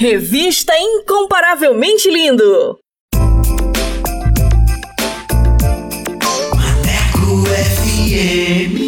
Revista Incomparavelmente Lindo. Maneco FM.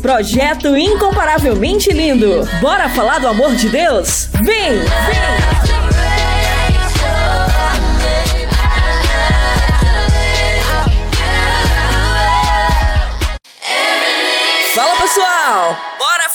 Projeto incomparavelmente lindo. Bora falar do amor de Deus? Vem! Vem! Fala pessoal!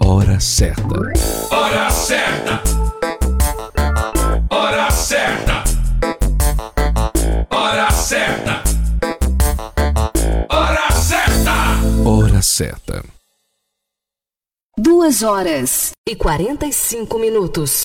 Hora certa. Hora certa. Hora certa. Hora certa. Hora certa. Hora certa. Duas horas e 45 minutos.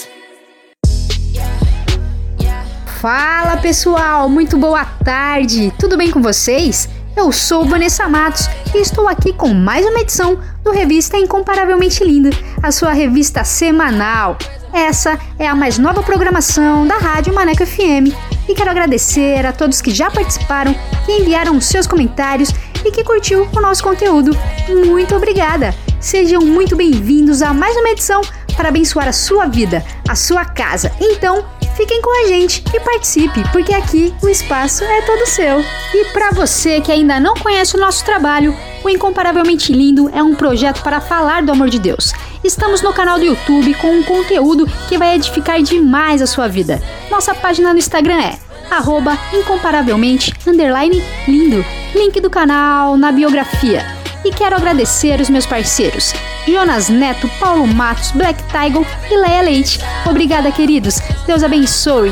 Fala pessoal, muito boa tarde, tudo bem com vocês? Eu sou Vanessa Matos e estou aqui com mais uma edição do Revista Incomparavelmente Linda, a sua revista semanal. Essa é a mais nova programação da Rádio Maneco FM e quero agradecer a todos que já participaram, que enviaram seus comentários e que curtiu o nosso conteúdo. Muito obrigada! Sejam muito bem-vindos a mais uma edição para abençoar a sua vida, a sua casa. Então, fiquem com a gente e participe, porque aqui o espaço é todo seu. E para você que ainda não conhece o nosso trabalho, o Incomparavelmente Lindo é um projeto para falar do amor de Deus. Estamos no canal do YouTube com um conteúdo que vai edificar demais a sua vida. Nossa página no Instagram é arroba incomparavelmente underline lindo. Link do canal na biografia. E quero agradecer os meus parceiros, Jonas Neto, Paulo Matos, Black Tiger e Leia Leite. Obrigada, queridos. Deus abençoe.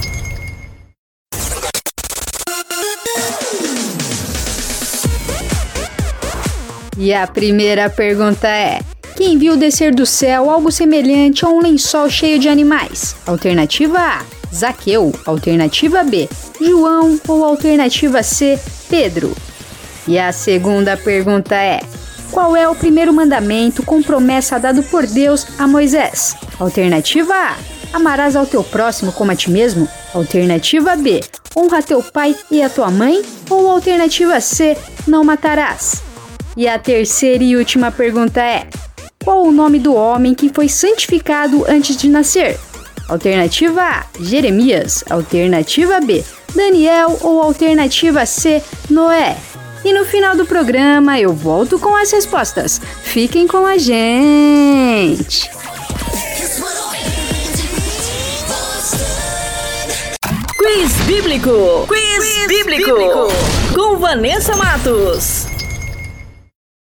E a primeira pergunta é: quem viu descer do céu algo semelhante a um lençol cheio de animais? Alternativa A: Zaqueu. Alternativa B: João. Ou alternativa C: Pedro. E a segunda pergunta é: qual é o primeiro mandamento com promessa dado por Deus a Moisés? Alternativa A: Amarás ao teu próximo como a ti mesmo? Alternativa B: Honra teu pai e a tua mãe? Ou alternativa C: Não matarás? E a terceira e última pergunta é: Qual o nome do homem que foi santificado antes de nascer? Alternativa A: Jeremias. Alternativa B: Daniel. Ou alternativa C: Noé. E no final do programa eu volto com as respostas. Fiquem com a gente! Quiz Bíblico! Quiz, Quiz bíblico. bíblico! Com Vanessa Matos.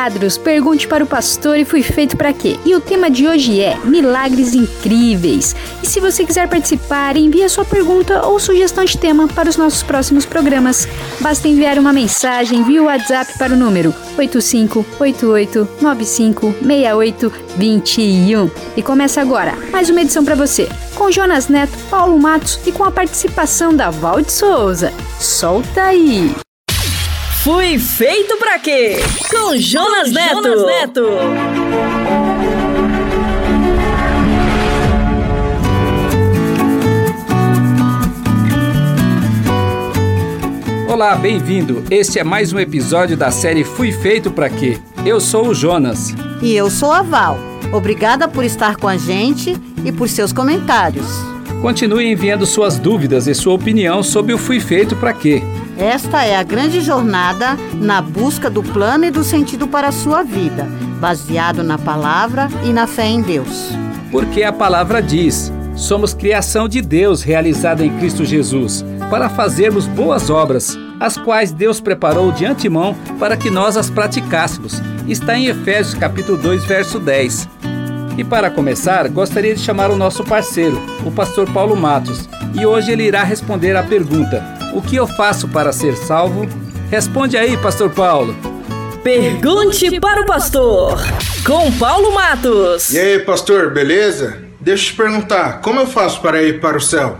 Quadros. Pergunte para o pastor e fui feito para quê? E o tema de hoje é Milagres Incríveis. E se você quiser participar, envie a sua pergunta ou sugestão de tema para os nossos próximos programas. Basta enviar uma mensagem via WhatsApp para o número 8588956821. E começa agora mais uma edição para você, com Jonas Neto, Paulo Matos e com a participação da Valde Souza. Solta aí! Fui feito pra quê? Com Jonas Neto. Jonas Neto. Olá, bem-vindo. Este é mais um episódio da série Fui Feito Pra Quê? Eu sou o Jonas. E eu sou a Val. Obrigada por estar com a gente e por seus comentários. Continue enviando suas dúvidas e sua opinião sobre o Fui Feito Pra Quê? Esta é a grande jornada na busca do plano e do sentido para a sua vida, baseado na palavra e na fé em Deus. Porque a palavra diz: somos criação de Deus realizada em Cristo Jesus, para fazermos boas obras, as quais Deus preparou de antemão para que nós as praticássemos. Está em Efésios capítulo 2, verso 10. E para começar, gostaria de chamar o nosso parceiro, o pastor Paulo Matos, e hoje ele irá responder à pergunta: O que eu faço para ser salvo? Responde aí, pastor Paulo. Pergunte para o pastor, com Paulo Matos. E aí, pastor, beleza? Deixa eu te perguntar, como eu faço para ir para o céu?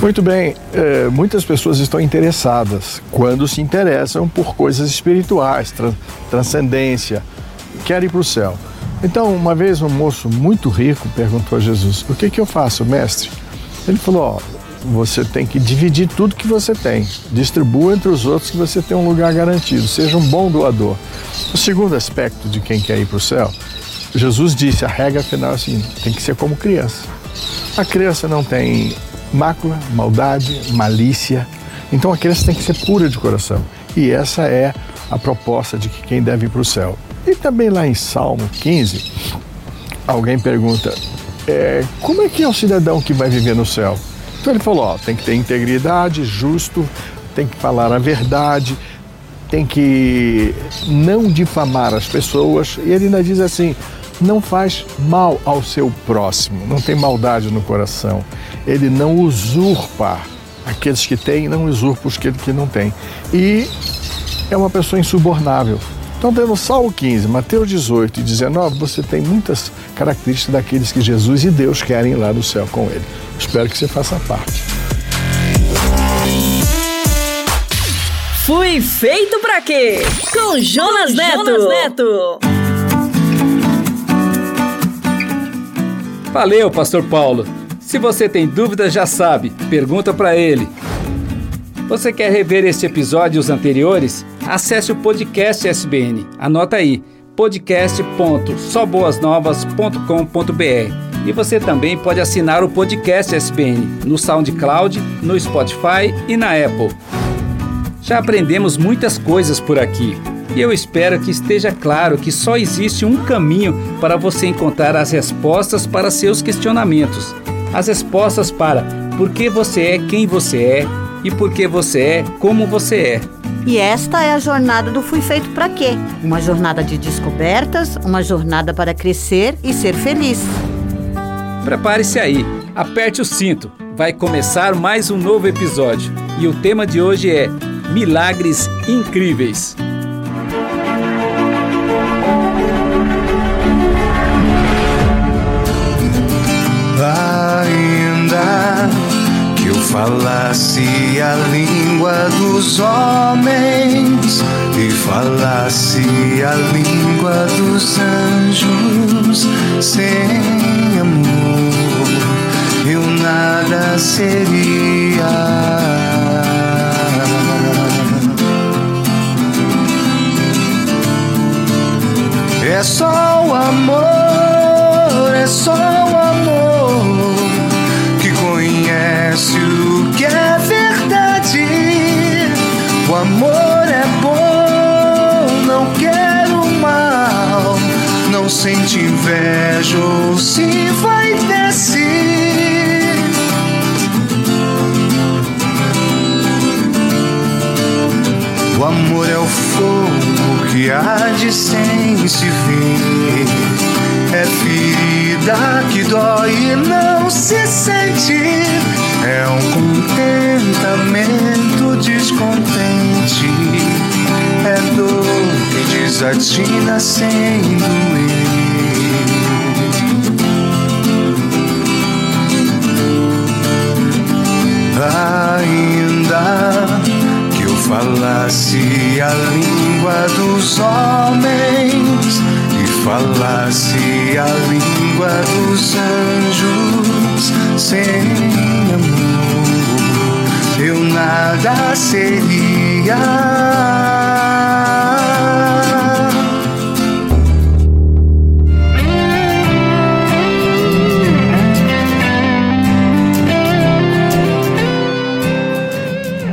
Muito bem, é, muitas pessoas estão interessadas quando se interessam por coisas espirituais, tran transcendência, querem ir para o céu. Então, uma vez um moço muito rico perguntou a Jesus: O que, que eu faço, mestre? Ele falou: Ó, você tem que dividir tudo que você tem, distribua entre os outros que você tem um lugar garantido, seja um bom doador. O segundo aspecto de quem quer ir para o céu, Jesus disse: a regra final é assim: tem que ser como criança. A criança não tem mácula, maldade, malícia. Então a criança tem que ser pura de coração. E essa é a proposta de que quem deve ir para o céu. E também lá em Salmo 15, alguém pergunta: é, como é que é o cidadão que vai viver no céu? Então ele falou: ó, tem que ter integridade, justo, tem que falar a verdade, tem que não difamar as pessoas. E ele ainda diz assim: não faz mal ao seu próximo, não tem maldade no coração. Ele não usurpa aqueles que têm, não usurpa os que, não têm. E é uma pessoa insubornável. Então, tendo Salmo 15, Mateus 18 e 19, você tem muitas características daqueles que Jesus e Deus querem ir lá no céu com ele. Espero que você faça parte. Fui feito para quê? Com Jonas, Neto. Jonas Neto. Valeu, pastor Paulo. Se você tem dúvidas, já sabe, pergunta para ele. Você quer rever este episódio e os anteriores? Acesse o podcast SBN. Anota aí: podcast.soboasnovas.com.br. E você também pode assinar o podcast SBN no SoundCloud, no Spotify e na Apple. Já aprendemos muitas coisas por aqui. E eu espero que esteja claro que só existe um caminho para você encontrar as respostas para seus questionamentos. As respostas para por que você é quem você é e por que você é como você é. E esta é a jornada do Fui Feito para Quê? Uma jornada de descobertas, uma jornada para crescer e ser feliz. Prepare-se aí, aperte o cinto, vai começar mais um novo episódio. E o tema de hoje é Milagres Incríveis. Falasse a língua dos homens e falasse a língua dos anjos, sem amor eu nada seria. É só o amor, é só O que é verdade. O amor é bom, não quero mal. Não sente inveja ou se vai descer. O amor é o fogo que arde sem se ver. É ferida que dói e não se sente é um contentamento descontente. É dor que desatina sem doer. Ainda que eu falasse a língua dos homens falasse a língua dos anjos sem amor, eu nada seria.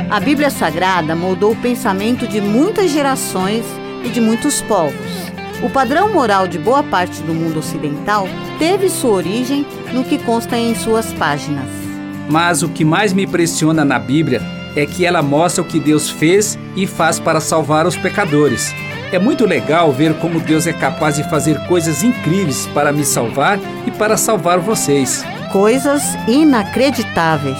A Bíblia Sagrada moldou o pensamento de muitas gerações e de muitos povos. O padrão moral de boa parte do mundo ocidental teve sua origem no que consta em suas páginas. Mas o que mais me impressiona na Bíblia é que ela mostra o que Deus fez e faz para salvar os pecadores. É muito legal ver como Deus é capaz de fazer coisas incríveis para me salvar e para salvar vocês. Coisas inacreditáveis.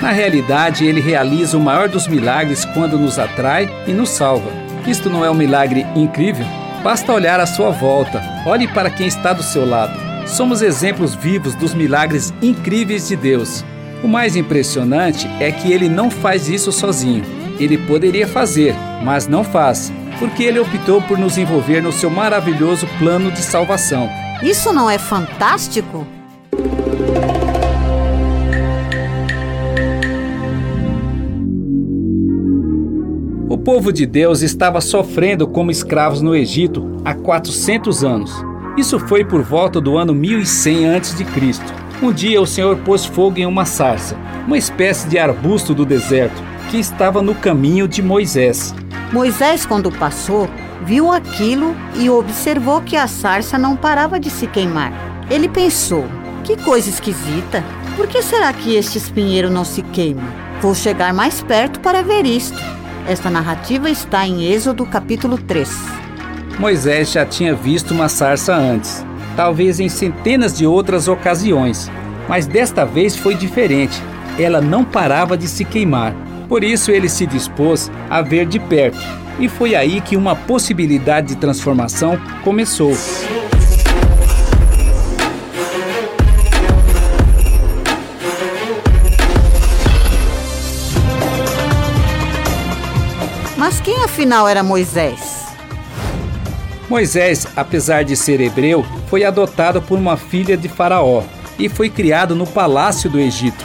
Na realidade, ele realiza o maior dos milagres quando nos atrai e nos salva. Isto não é um milagre incrível? Basta olhar à sua volta, olhe para quem está do seu lado. Somos exemplos vivos dos milagres incríveis de Deus. O mais impressionante é que ele não faz isso sozinho. Ele poderia fazer, mas não faz, porque ele optou por nos envolver no seu maravilhoso plano de salvação. Isso não é fantástico? Povo de Deus estava sofrendo como escravos no Egito há 400 anos. Isso foi por volta do ano 1100 a.C. Um dia o Senhor pôs fogo em uma sarça, uma espécie de arbusto do deserto, que estava no caminho de Moisés. Moisés, quando passou, viu aquilo e observou que a sarça não parava de se queimar. Ele pensou: que coisa esquisita! Por que será que este espinheiro não se queima? Vou chegar mais perto para ver isto. Esta narrativa está em Êxodo capítulo 3. Moisés já tinha visto uma sarça antes, talvez em centenas de outras ocasiões, mas desta vez foi diferente. Ela não parava de se queimar. Por isso ele se dispôs a ver de perto, e foi aí que uma possibilidade de transformação começou. Quem afinal era Moisés? Moisés, apesar de ser hebreu, foi adotado por uma filha de Faraó e foi criado no palácio do Egito.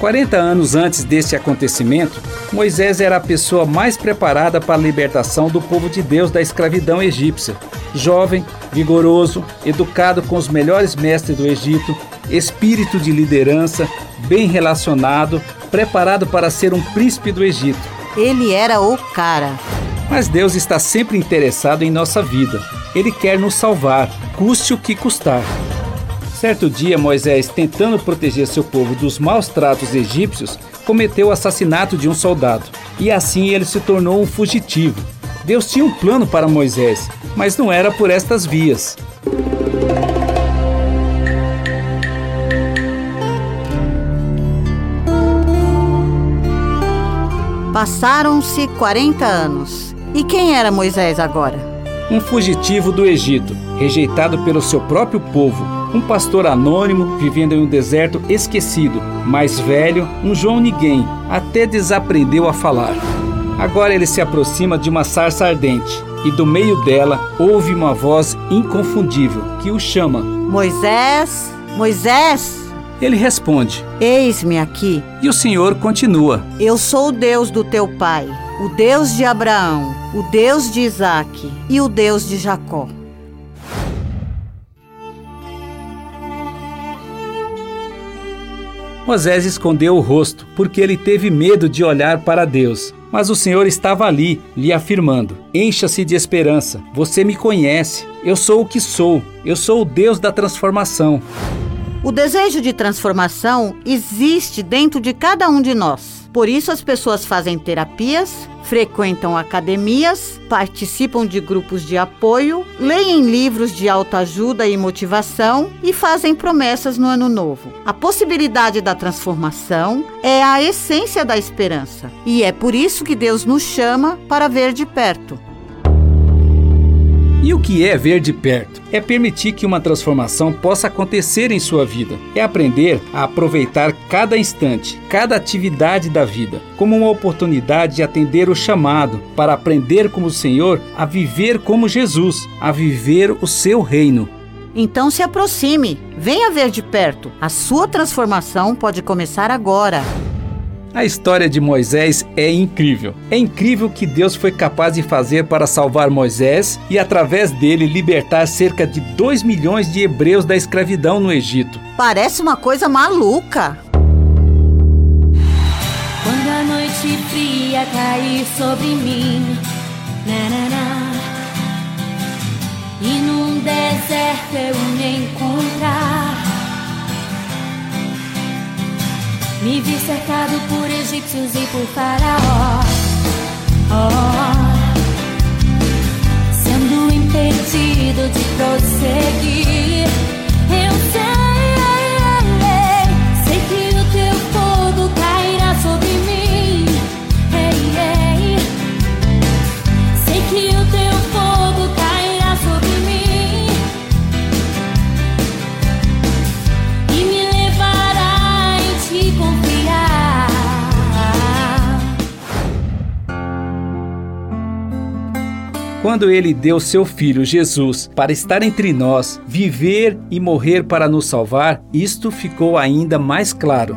40 anos antes deste acontecimento, Moisés era a pessoa mais preparada para a libertação do povo de Deus da escravidão egípcia. Jovem, vigoroso, educado com os melhores mestres do Egito, espírito de liderança, bem relacionado, preparado para ser um príncipe do Egito. Ele era o cara. Mas Deus está sempre interessado em nossa vida. Ele quer nos salvar, custe o que custar. Certo dia, Moisés, tentando proteger seu povo dos maus tratos egípcios, cometeu o assassinato de um soldado. E assim ele se tornou um fugitivo. Deus tinha um plano para Moisés, mas não era por estas vias. Passaram-se 40 anos. E quem era Moisés agora? Um fugitivo do Egito, rejeitado pelo seu próprio povo, um pastor anônimo vivendo em um deserto esquecido, mais velho, um João Ninguém, até desaprendeu a falar. Agora ele se aproxima de uma sarça ardente e do meio dela ouve uma voz inconfundível que o chama: Moisés, Moisés! Ele responde: Eis-me aqui. E o Senhor continua: Eu sou o Deus do teu pai, o Deus de Abraão, o Deus de Isaque e o Deus de Jacó. Moisés escondeu o rosto, porque ele teve medo de olhar para Deus. Mas o Senhor estava ali, lhe afirmando: Encha-se de esperança, você me conhece, eu sou o que sou, eu sou o Deus da transformação. O desejo de transformação existe dentro de cada um de nós. Por isso, as pessoas fazem terapias, frequentam academias, participam de grupos de apoio, leem livros de autoajuda e motivação e fazem promessas no ano novo. A possibilidade da transformação é a essência da esperança e é por isso que Deus nos chama para ver de perto. E o que é ver de perto? É permitir que uma transformação possa acontecer em sua vida. É aprender a aproveitar cada instante, cada atividade da vida, como uma oportunidade de atender o chamado para aprender como o Senhor a viver como Jesus, a viver o seu reino. Então se aproxime, venha ver de perto. A sua transformação pode começar agora. A história de Moisés é incrível. É incrível o que Deus foi capaz de fazer para salvar Moisés e, através dele, libertar cerca de 2 milhões de hebreus da escravidão no Egito. Parece uma coisa maluca. Quando a noite fria cair sobre mim, e num deserto eu me encontrar. Me vi cercado por egípcios e por faraó. Oh, sendo impedido de prosseguir. Eu sei, Quando ele deu seu filho Jesus para estar entre nós, viver e morrer para nos salvar, isto ficou ainda mais claro.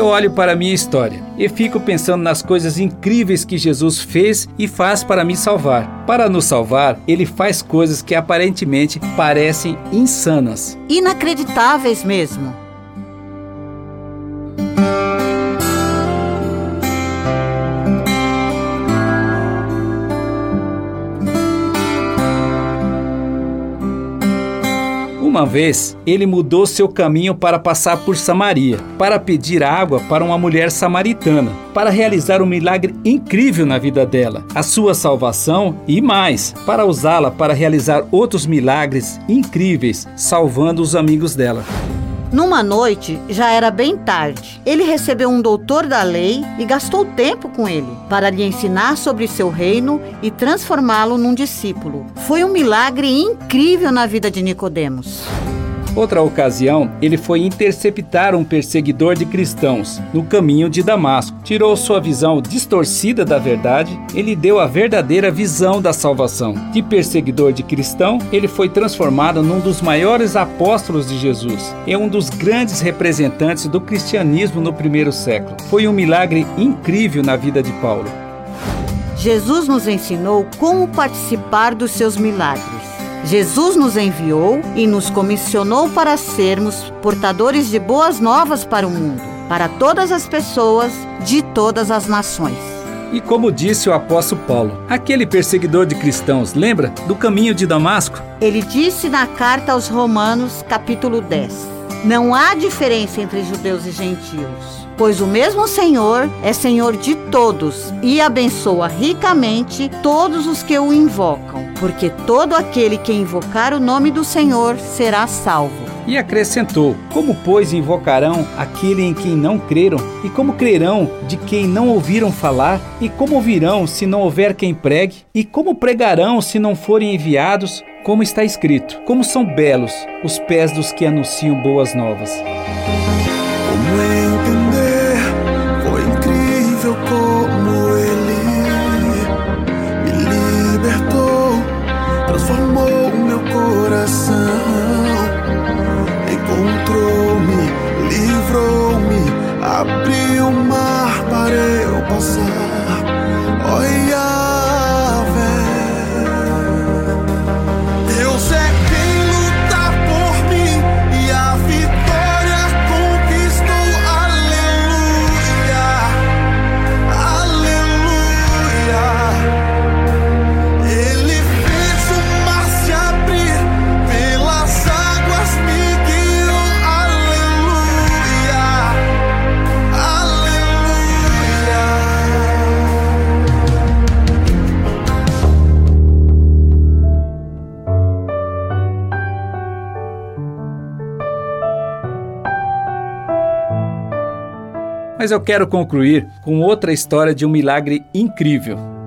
Eu olho para a minha história e fico pensando nas coisas incríveis que Jesus fez e faz para me salvar. Para nos salvar, ele faz coisas que aparentemente parecem insanas. Inacreditáveis mesmo. Uma vez, ele mudou seu caminho para passar por Samaria, para pedir água para uma mulher samaritana, para realizar um milagre incrível na vida dela, a sua salvação e mais, para usá-la para realizar outros milagres incríveis, salvando os amigos dela. Numa noite, já era bem tarde. Ele recebeu um doutor da lei e gastou tempo com ele para lhe ensinar sobre seu reino e transformá-lo num discípulo. Foi um milagre incrível na vida de Nicodemos. Outra ocasião, ele foi interceptar um perseguidor de cristãos no caminho de Damasco. Tirou sua visão distorcida da verdade, ele deu a verdadeira visão da salvação. De perseguidor de cristão, ele foi transformado num dos maiores apóstolos de Jesus e um dos grandes representantes do cristianismo no primeiro século. Foi um milagre incrível na vida de Paulo. Jesus nos ensinou como participar dos seus milagres. Jesus nos enviou e nos comissionou para sermos portadores de boas novas para o mundo, para todas as pessoas de todas as nações. E como disse o apóstolo Paulo, aquele perseguidor de cristãos, lembra do caminho de Damasco? Ele disse na carta aos Romanos, capítulo 10: Não há diferença entre judeus e gentios, pois o mesmo Senhor é Senhor de todos e abençoa ricamente todos os que o invocam, porque todo aquele que invocar o nome do Senhor será salvo. E acrescentou: Como, pois, invocarão aquele em quem não creram? E como crerão de quem não ouviram falar? E como ouvirão se não houver quem pregue? E como pregarão se não forem enviados? Como está escrito: Como são belos os pés dos que anunciam boas novas. Abriu o mar para eu passar. Oh, Mas eu quero concluir com outra história de um milagre incrível.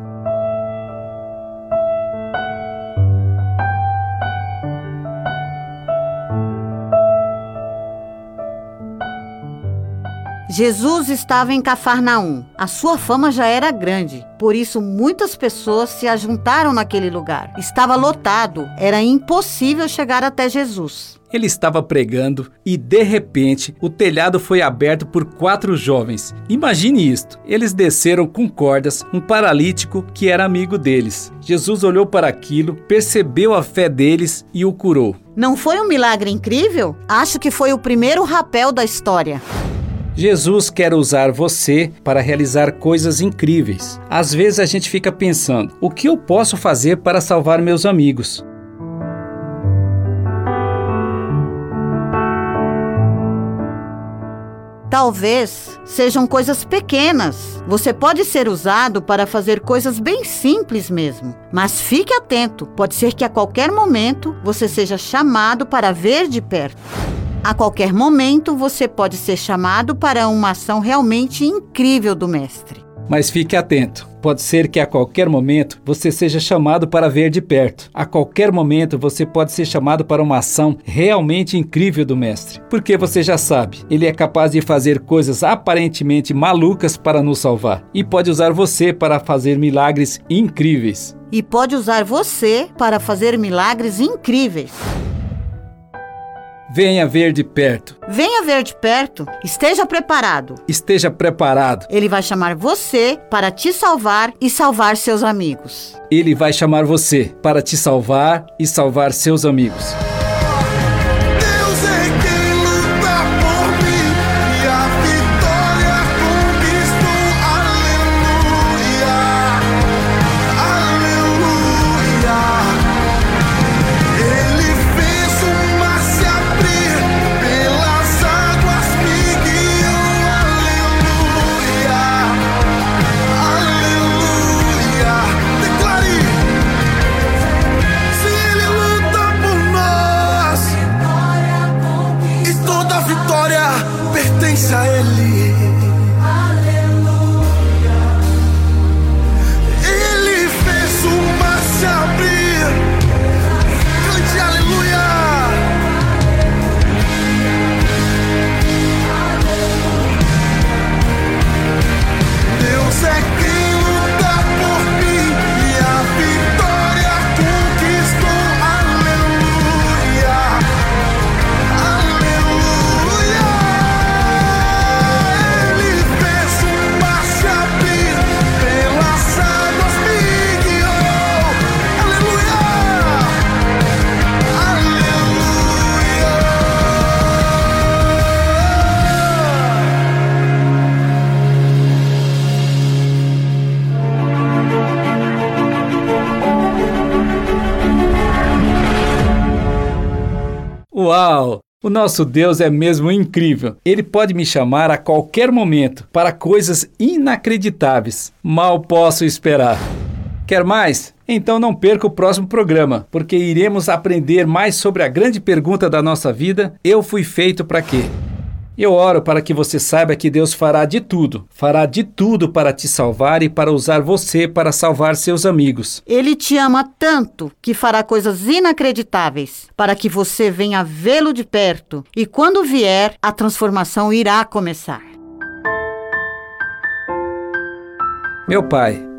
Jesus estava em Cafarnaum. A sua fama já era grande, por isso muitas pessoas se ajuntaram naquele lugar. Estava lotado, era impossível chegar até Jesus. Ele estava pregando e, de repente, o telhado foi aberto por quatro jovens. Imagine isto: eles desceram com cordas um paralítico que era amigo deles. Jesus olhou para aquilo, percebeu a fé deles e o curou. Não foi um milagre incrível? Acho que foi o primeiro rapel da história. Jesus quer usar você para realizar coisas incríveis. Às vezes a gente fica pensando: o que eu posso fazer para salvar meus amigos? Talvez sejam coisas pequenas. Você pode ser usado para fazer coisas bem simples mesmo. Mas fique atento, pode ser que a qualquer momento você seja chamado para ver de perto. A qualquer momento você pode ser chamado para uma ação realmente incrível do Mestre. Mas fique atento. Pode ser que a qualquer momento você seja chamado para ver de perto. A qualquer momento você pode ser chamado para uma ação realmente incrível do Mestre. Porque você já sabe, ele é capaz de fazer coisas aparentemente malucas para nos salvar. E pode usar você para fazer milagres incríveis. E pode usar você para fazer milagres incríveis. Venha ver de perto. Venha ver de perto. Esteja preparado. Esteja preparado. Ele vai chamar você para te salvar e salvar seus amigos. Ele vai chamar você para te salvar e salvar seus amigos. Nosso Deus é mesmo incrível. Ele pode me chamar a qualquer momento para coisas inacreditáveis. Mal posso esperar. Quer mais? Então não perca o próximo programa, porque iremos aprender mais sobre a grande pergunta da nossa vida: eu fui feito para quê? Eu oro para que você saiba que Deus fará de tudo, fará de tudo para te salvar e para usar você para salvar seus amigos. Ele te ama tanto que fará coisas inacreditáveis para que você venha vê-lo de perto. E quando vier, a transformação irá começar. Meu Pai,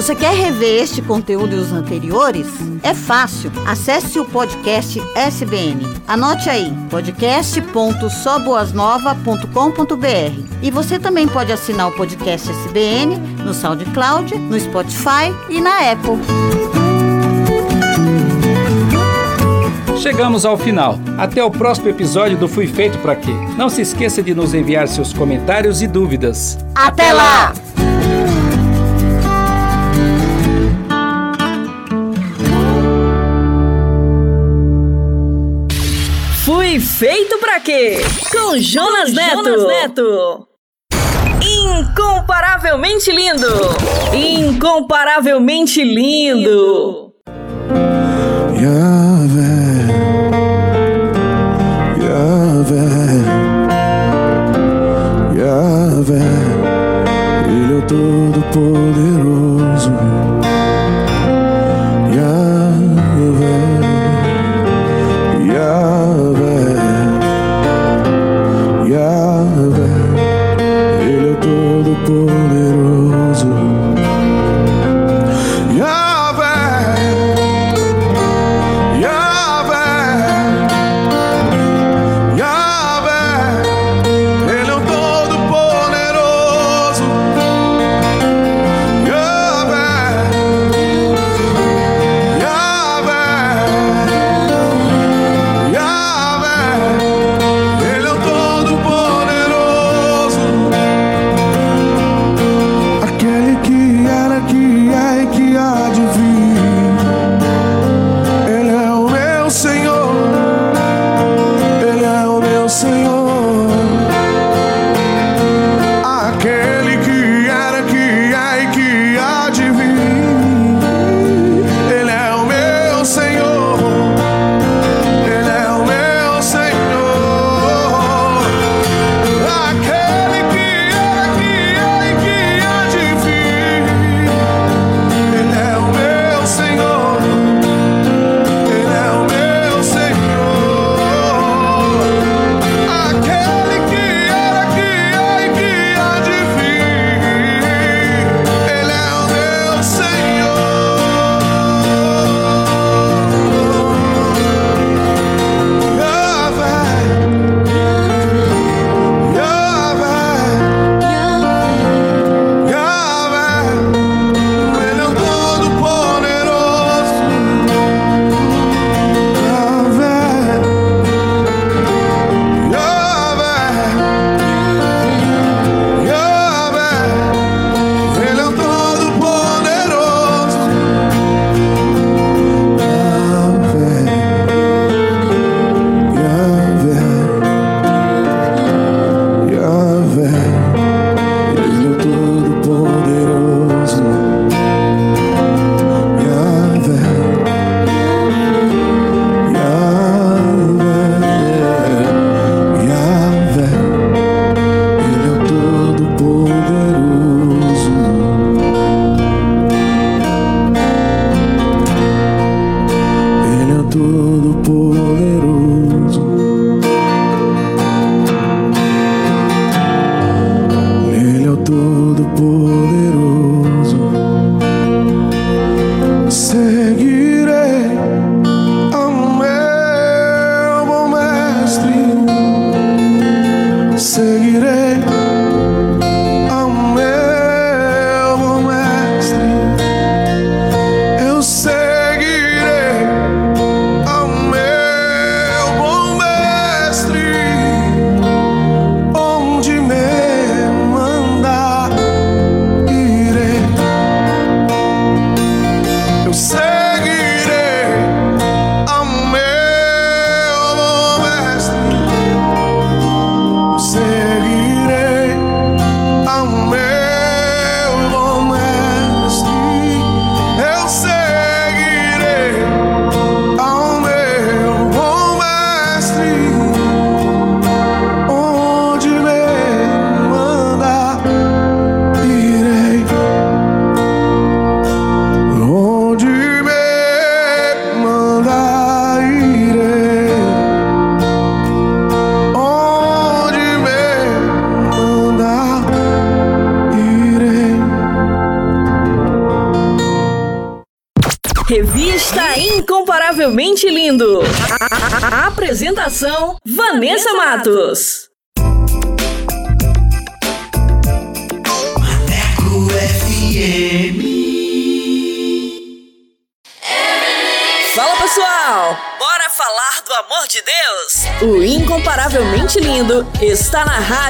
Você quer rever este conteúdo e os anteriores? É fácil. Acesse o podcast SBN. Anote aí: podcast.soboasnova.com.br. E você também pode assinar o podcast SBN no SoundCloud, no Spotify e na Apple. Chegamos ao final. Até o próximo episódio do Fui Feito Pra Quê. Não se esqueça de nos enviar seus comentários e dúvidas. Até lá! Feito para quê? Com Jonas, Neto. Jonas Neto. Incomparavelmente lindo. Incomparavelmente lindo. Yahvé. Yahvé. Yahvé. Ele é todo poderoso.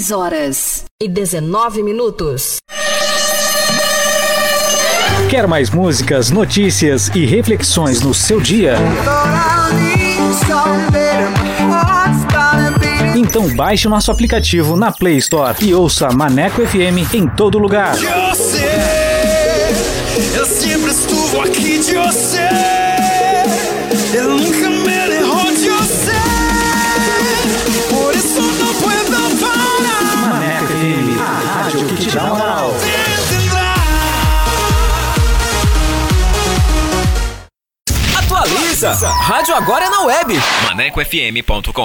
10 horas e 19 minutos. Quer mais músicas, notícias e reflexões no seu dia? Então baixe o nosso aplicativo na Play Store e ouça Maneco FM em todo lugar. Eu sempre estuvo aqui de você. Eu nunca Rádio agora é na web. ManecoFM.com.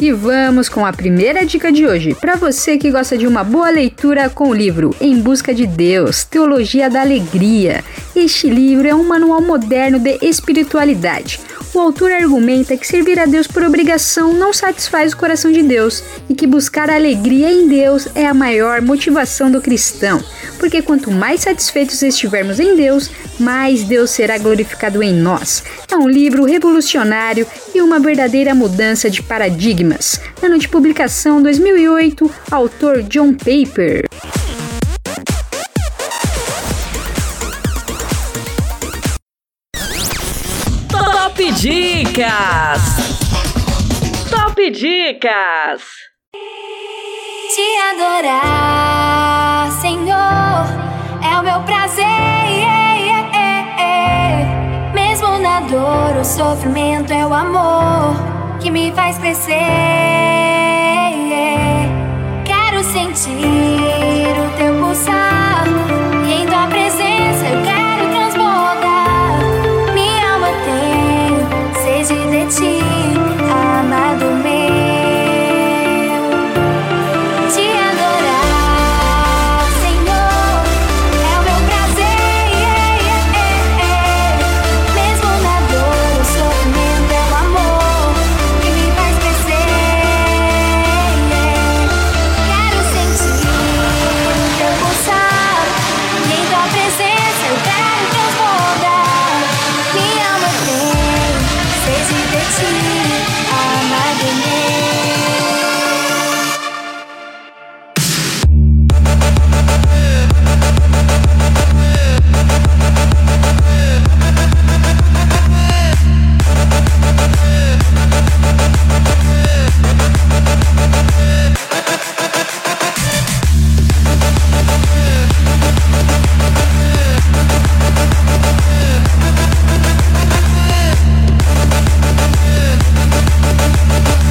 E vamos com a primeira dica de hoje. Para você que gosta de uma boa leitura com o livro Em Busca de Deus, Teologia da Alegria. Este livro é um manual moderno de espiritualidade. O autor argumenta que servir a Deus por obrigação não satisfaz o coração de Deus e que buscar alegria em Deus é a maior motivação do cristão, porque quanto mais satisfeitos estivermos em Deus, mais Deus será glorificado em nós. É um livro revolucionário e uma verdadeira mudança de Ano de publicação 2008, autor John Paper. Top Dicas. Top Dicas. Te adorar, Senhor, é o meu prazer. Mesmo na dor, o sofrimento é o amor que me faz crescer. Quero sentir o teu pulsar e em tua presença eu quero transbordar. Minha alma tem sede de ti, Thank you.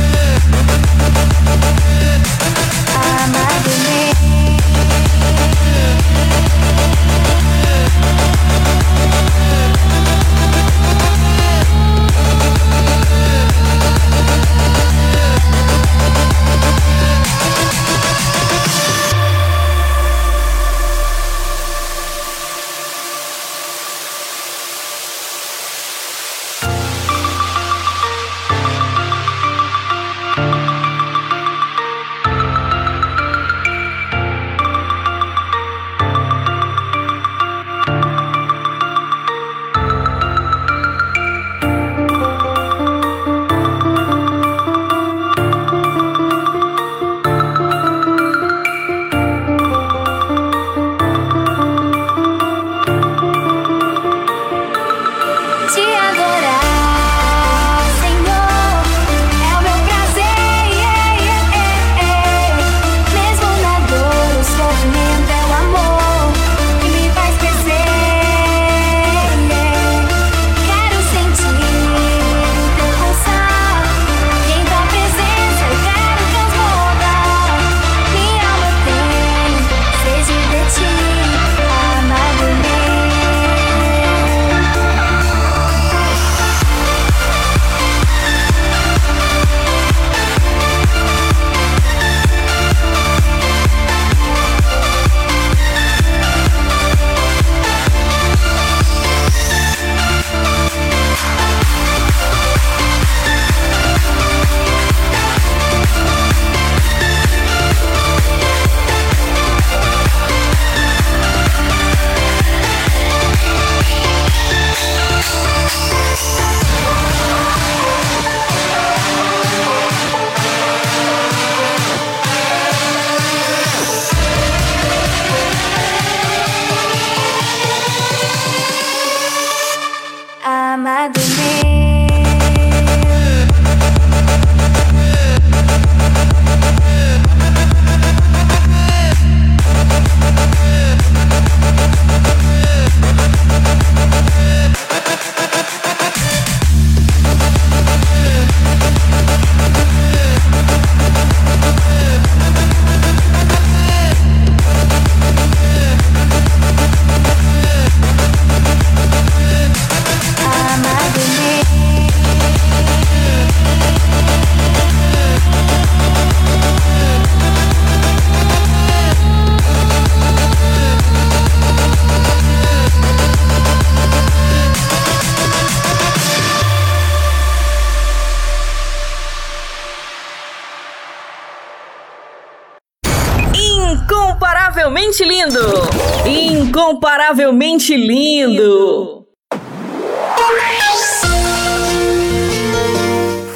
Incomparavelmente lindo!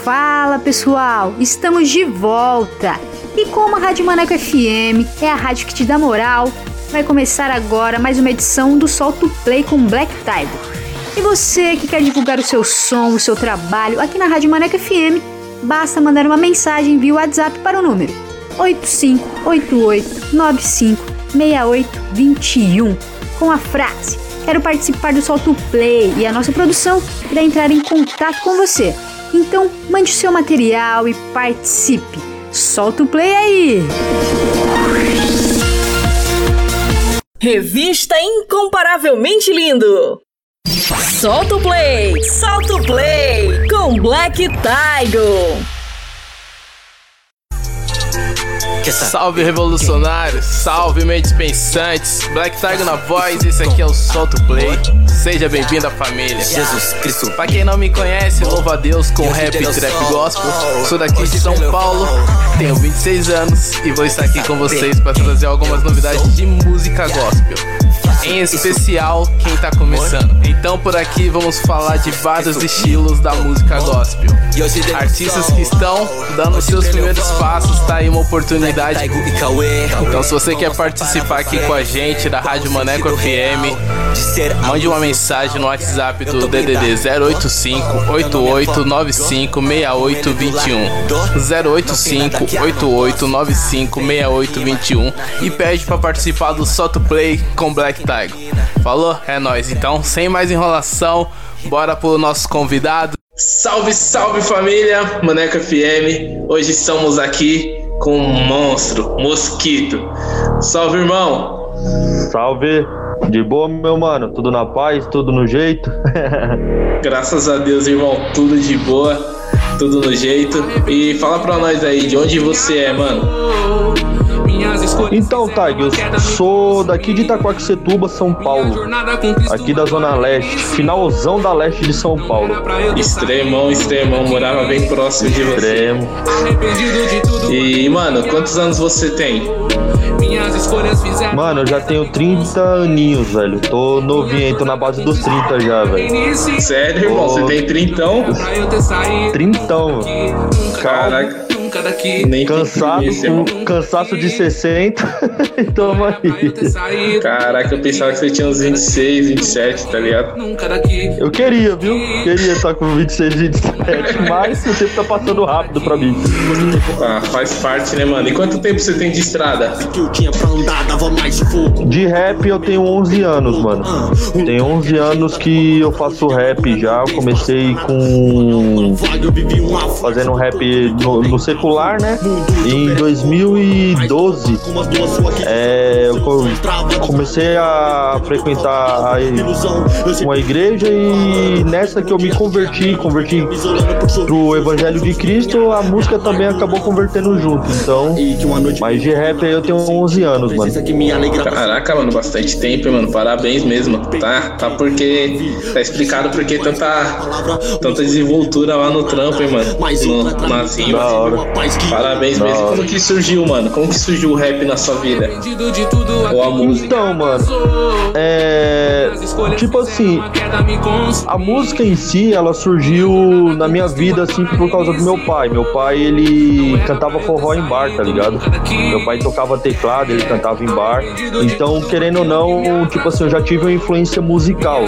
Fala pessoal, estamos de volta! E como a Rádio Maneco FM é a rádio que te dá moral, vai começar agora mais uma edição do Solto Play com Black Tiger. E você que quer divulgar o seu som, o seu trabalho aqui na Rádio Maneco FM, basta mandar uma mensagem via WhatsApp para o número 8588956821 com a frase Quero participar do Solto Play e a nossa produção irá entrar em contato com você. Então, mande o seu material e participe. Solta o play aí! Revista Incomparavelmente Lindo. Solta o play! Solta o play! Com Black Tiger. Salve revolucionários, salve mentes pensantes, Black Tiger na voz, esse aqui é o Solto Play. Seja bem-vindo à família. Jesus Cristo. Pra quem não me conhece, louva a Deus com rap e trap gospel. Sou daqui de São Paulo, tenho 26 anos e vou estar aqui com vocês para trazer algumas novidades de música gospel em especial quem tá começando. Então por aqui vamos falar de vários estilos da música gospel. Artistas que estão dando seus primeiros passos, tá aí uma oportunidade. Então se você quer participar aqui com a gente da Rádio Maneco FM, mande uma mensagem no WhatsApp do DDD 085 8895 6821 085 8895 6821 e pede para participar do Soto Play com Black Tiger. Falou? É nóis. Então, sem mais enrolação, bora pro nosso convidado. Salve, salve família, Maneco FM. Hoje estamos aqui com um monstro, Mosquito. Salve, irmão. Salve. De boa, meu mano? Tudo na paz, tudo no jeito? Graças a Deus, irmão, tudo de boa, tudo no jeito. E fala pra nós aí, de onde você é, mano? Então, Tag, eu sou daqui de Itaquaquecetuba, São Paulo. Aqui da Zona Leste, finalzão da leste de São Paulo. Extremão, extremão, morava bem próximo de você. Extremo. E, mano, quantos anos você tem? Mano, eu já tenho 30 aninhos, velho. Tô novinho tô na base dos 30 já, velho. Sério, irmão? Você tem trintão? Trintão, mano. Caraca. Nem cansado, com cansaço de 60. Toma aí. Caraca, eu pensava que você tinha uns 26, 27, tá ligado? Eu queria, viu? Queria estar com 26, 27, mas o tempo tá passando rápido pra mim. Ah, faz parte, né, mano? E quanto tempo você tem de estrada? De rap eu tenho 11 anos, mano. Tem 11 anos que eu faço rap já. Eu comecei com. fazendo rap no, no né? Em 2012, é, eu comecei a frequentar a, uma igreja e nessa que eu me converti, converti pro Evangelho de Cristo, a música também acabou convertendo junto. Então, mas de rap eu tenho 11 anos, mano. Caraca, mano, bastante tempo, mano. Parabéns mesmo, tá? Tá porque. Tá explicado porque tanta. tanta desenvoltura lá no trampo, hein, mano. No, na rima. Da hora. Parabéns Da mesmo. hora. Como que surgiu, mano? Como que surgiu o rap na sua vida? Ou a música? Então, mano, é. Tipo assim, a música em si, ela surgiu na minha vida, assim, por causa do meu pai. Meu pai, ele cantava forró em bar, tá ligado? Meu pai tocava teclado, ele cantava em bar. Então, querendo ou não, tipo assim, eu já tive uma influência musical.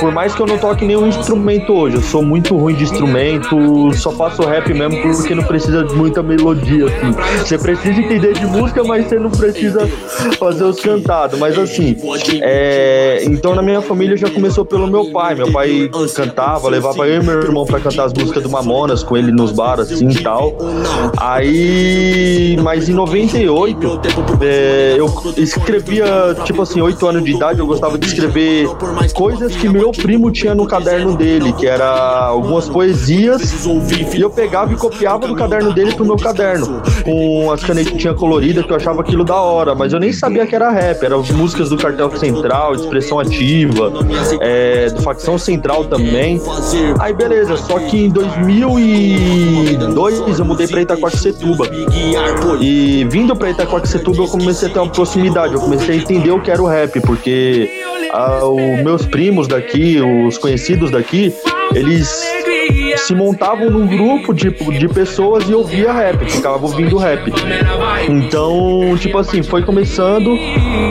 Por mais que eu não toque nenhum instrumento hoje, eu sou muito ruim de instrumento, só faço rap mesmo porque não precisa muita melodia, assim. Você precisa entender de música, mas você não precisa fazer os cantados. Mas assim, é, então na minha família já começou pelo meu pai. Meu pai cantava, levava eu e meu irmão pra cantar as músicas do Mamonas com ele nos bares assim e tal. Aí, mas em 98, é, eu escrevia, tipo assim, 8 anos de idade, eu gostava de escrever coisas que meu primo tinha no caderno dele, que era algumas poesias, e eu pegava e copiava do caderno dele pro meu caderno, com as canetinhas coloridas que eu achava aquilo da hora, mas eu nem sabia que era rap, eram músicas do Cartel Central, de Expressão Ativa, é, do Facção Central também. Aí beleza, só que em 2002 eu mudei pra Itacoaxetuba. E vindo pra Itacoaxetuba eu comecei a ter uma proximidade, eu comecei a entender o que era o rap, porque ah, os meus primos daqui, os conhecidos daqui, eles se montavam num grupo de, de pessoas e ouvia rap, ficavam ouvindo rap. Então, tipo assim, foi começando,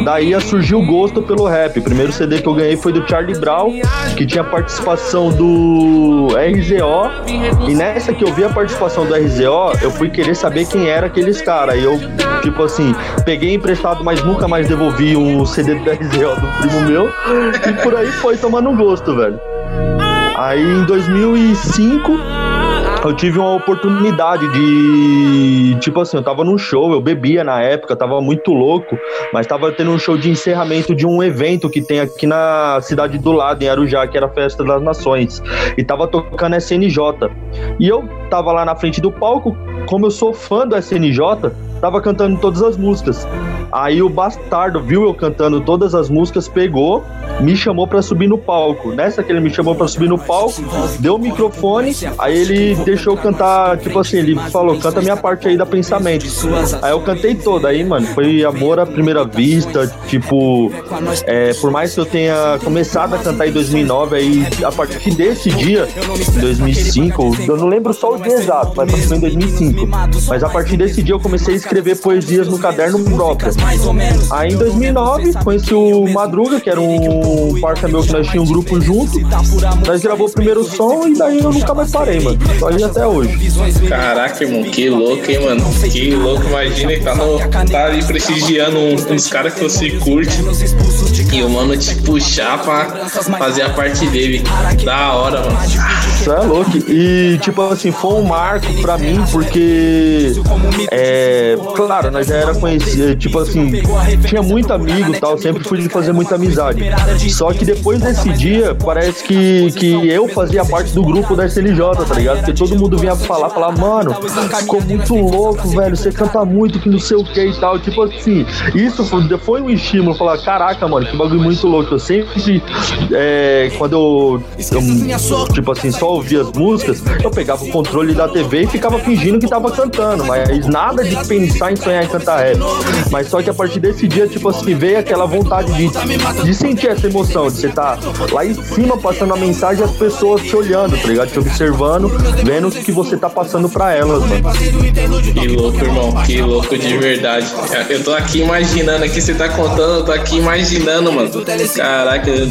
daí surgiu o gosto pelo rap. O primeiro CD que eu ganhei foi do Charlie Brown, que tinha participação do RZO. E nessa que eu vi a participação do RZO, eu fui querer saber quem era aqueles caras. E eu, tipo assim, peguei emprestado, mas nunca mais devolvi o CD do RZO do primo meu. E por aí foi tomando gosto, velho. Aí em 2005 eu tive uma oportunidade de. Tipo assim, eu tava num show, eu bebia na época, tava muito louco, mas tava tendo um show de encerramento de um evento que tem aqui na cidade do lado, em Arujá, que era a Festa das Nações. E tava tocando SNJ. E eu tava lá na frente do palco, como eu sou fã do SNJ, tava cantando todas as músicas. Aí o bastardo viu eu cantando todas as músicas, pegou, me chamou pra subir no palco. Nessa que ele me chamou pra subir no palco, deu o microfone, aí ele deixou eu cantar, tipo assim, ele falou, canta minha parte aí da pensamento. Aí eu cantei toda, aí, mano, foi amor à primeira vista, tipo, é, por mais que eu tenha começado a cantar em 2009, aí a partir desse dia, em 2005, eu não lembro só o dia exato, mas foi em 2005. Mas a partir desse dia eu comecei a escrever poesias no caderno próprio. Aí em 2009 conheci o Madruga, que era um parça meu que nós tínhamos um grupo junto. Nós gravou o primeiro som e daí eu nunca mais parei, mano. Só aí até hoje. Caraca, irmão, que louco, hein, mano? Que louco, imagina tá, no, tá ali prestigiando uns, uns caras que você curte e o mano te puxar pra fazer a parte dele. Da hora, mano. Isso é louco. E, tipo assim, foi um marco pra mim, porque. É. Claro, nós já era conhecido, tipo assim, tinha muito amigo e tal, sempre fui fazer muita amizade. Só que depois desse dia, parece que, que eu fazia parte do grupo da SLJ, tá ligado? Porque todo mundo vinha falar, falar, mano, ficou muito louco, velho, você canta muito, que não sei o que e tal. Tipo assim, isso foi, um estímulo, falar, caraca, mano, que bagulho muito louco. Eu sempre, é, quando eu, eu, tipo assim, só ouvia as músicas, eu pegava o controle da TV e ficava fingindo que tava cantando, mas nada de pensar em sonhar em cantar rap. Mas só que a partir desse dia, tipo assim, veio aquela vontade de, de sentir essa emoção, de você estar tá lá em cima passando a mensagem e as pessoas te olhando, tá ligado? Te observando, vendo o que você tá passando pra elas, mano. Que louco, irmão, que louco de verdade. Eu tô aqui imaginando, aqui você tá contando, eu tô aqui imaginando, mano. Caraca, eu,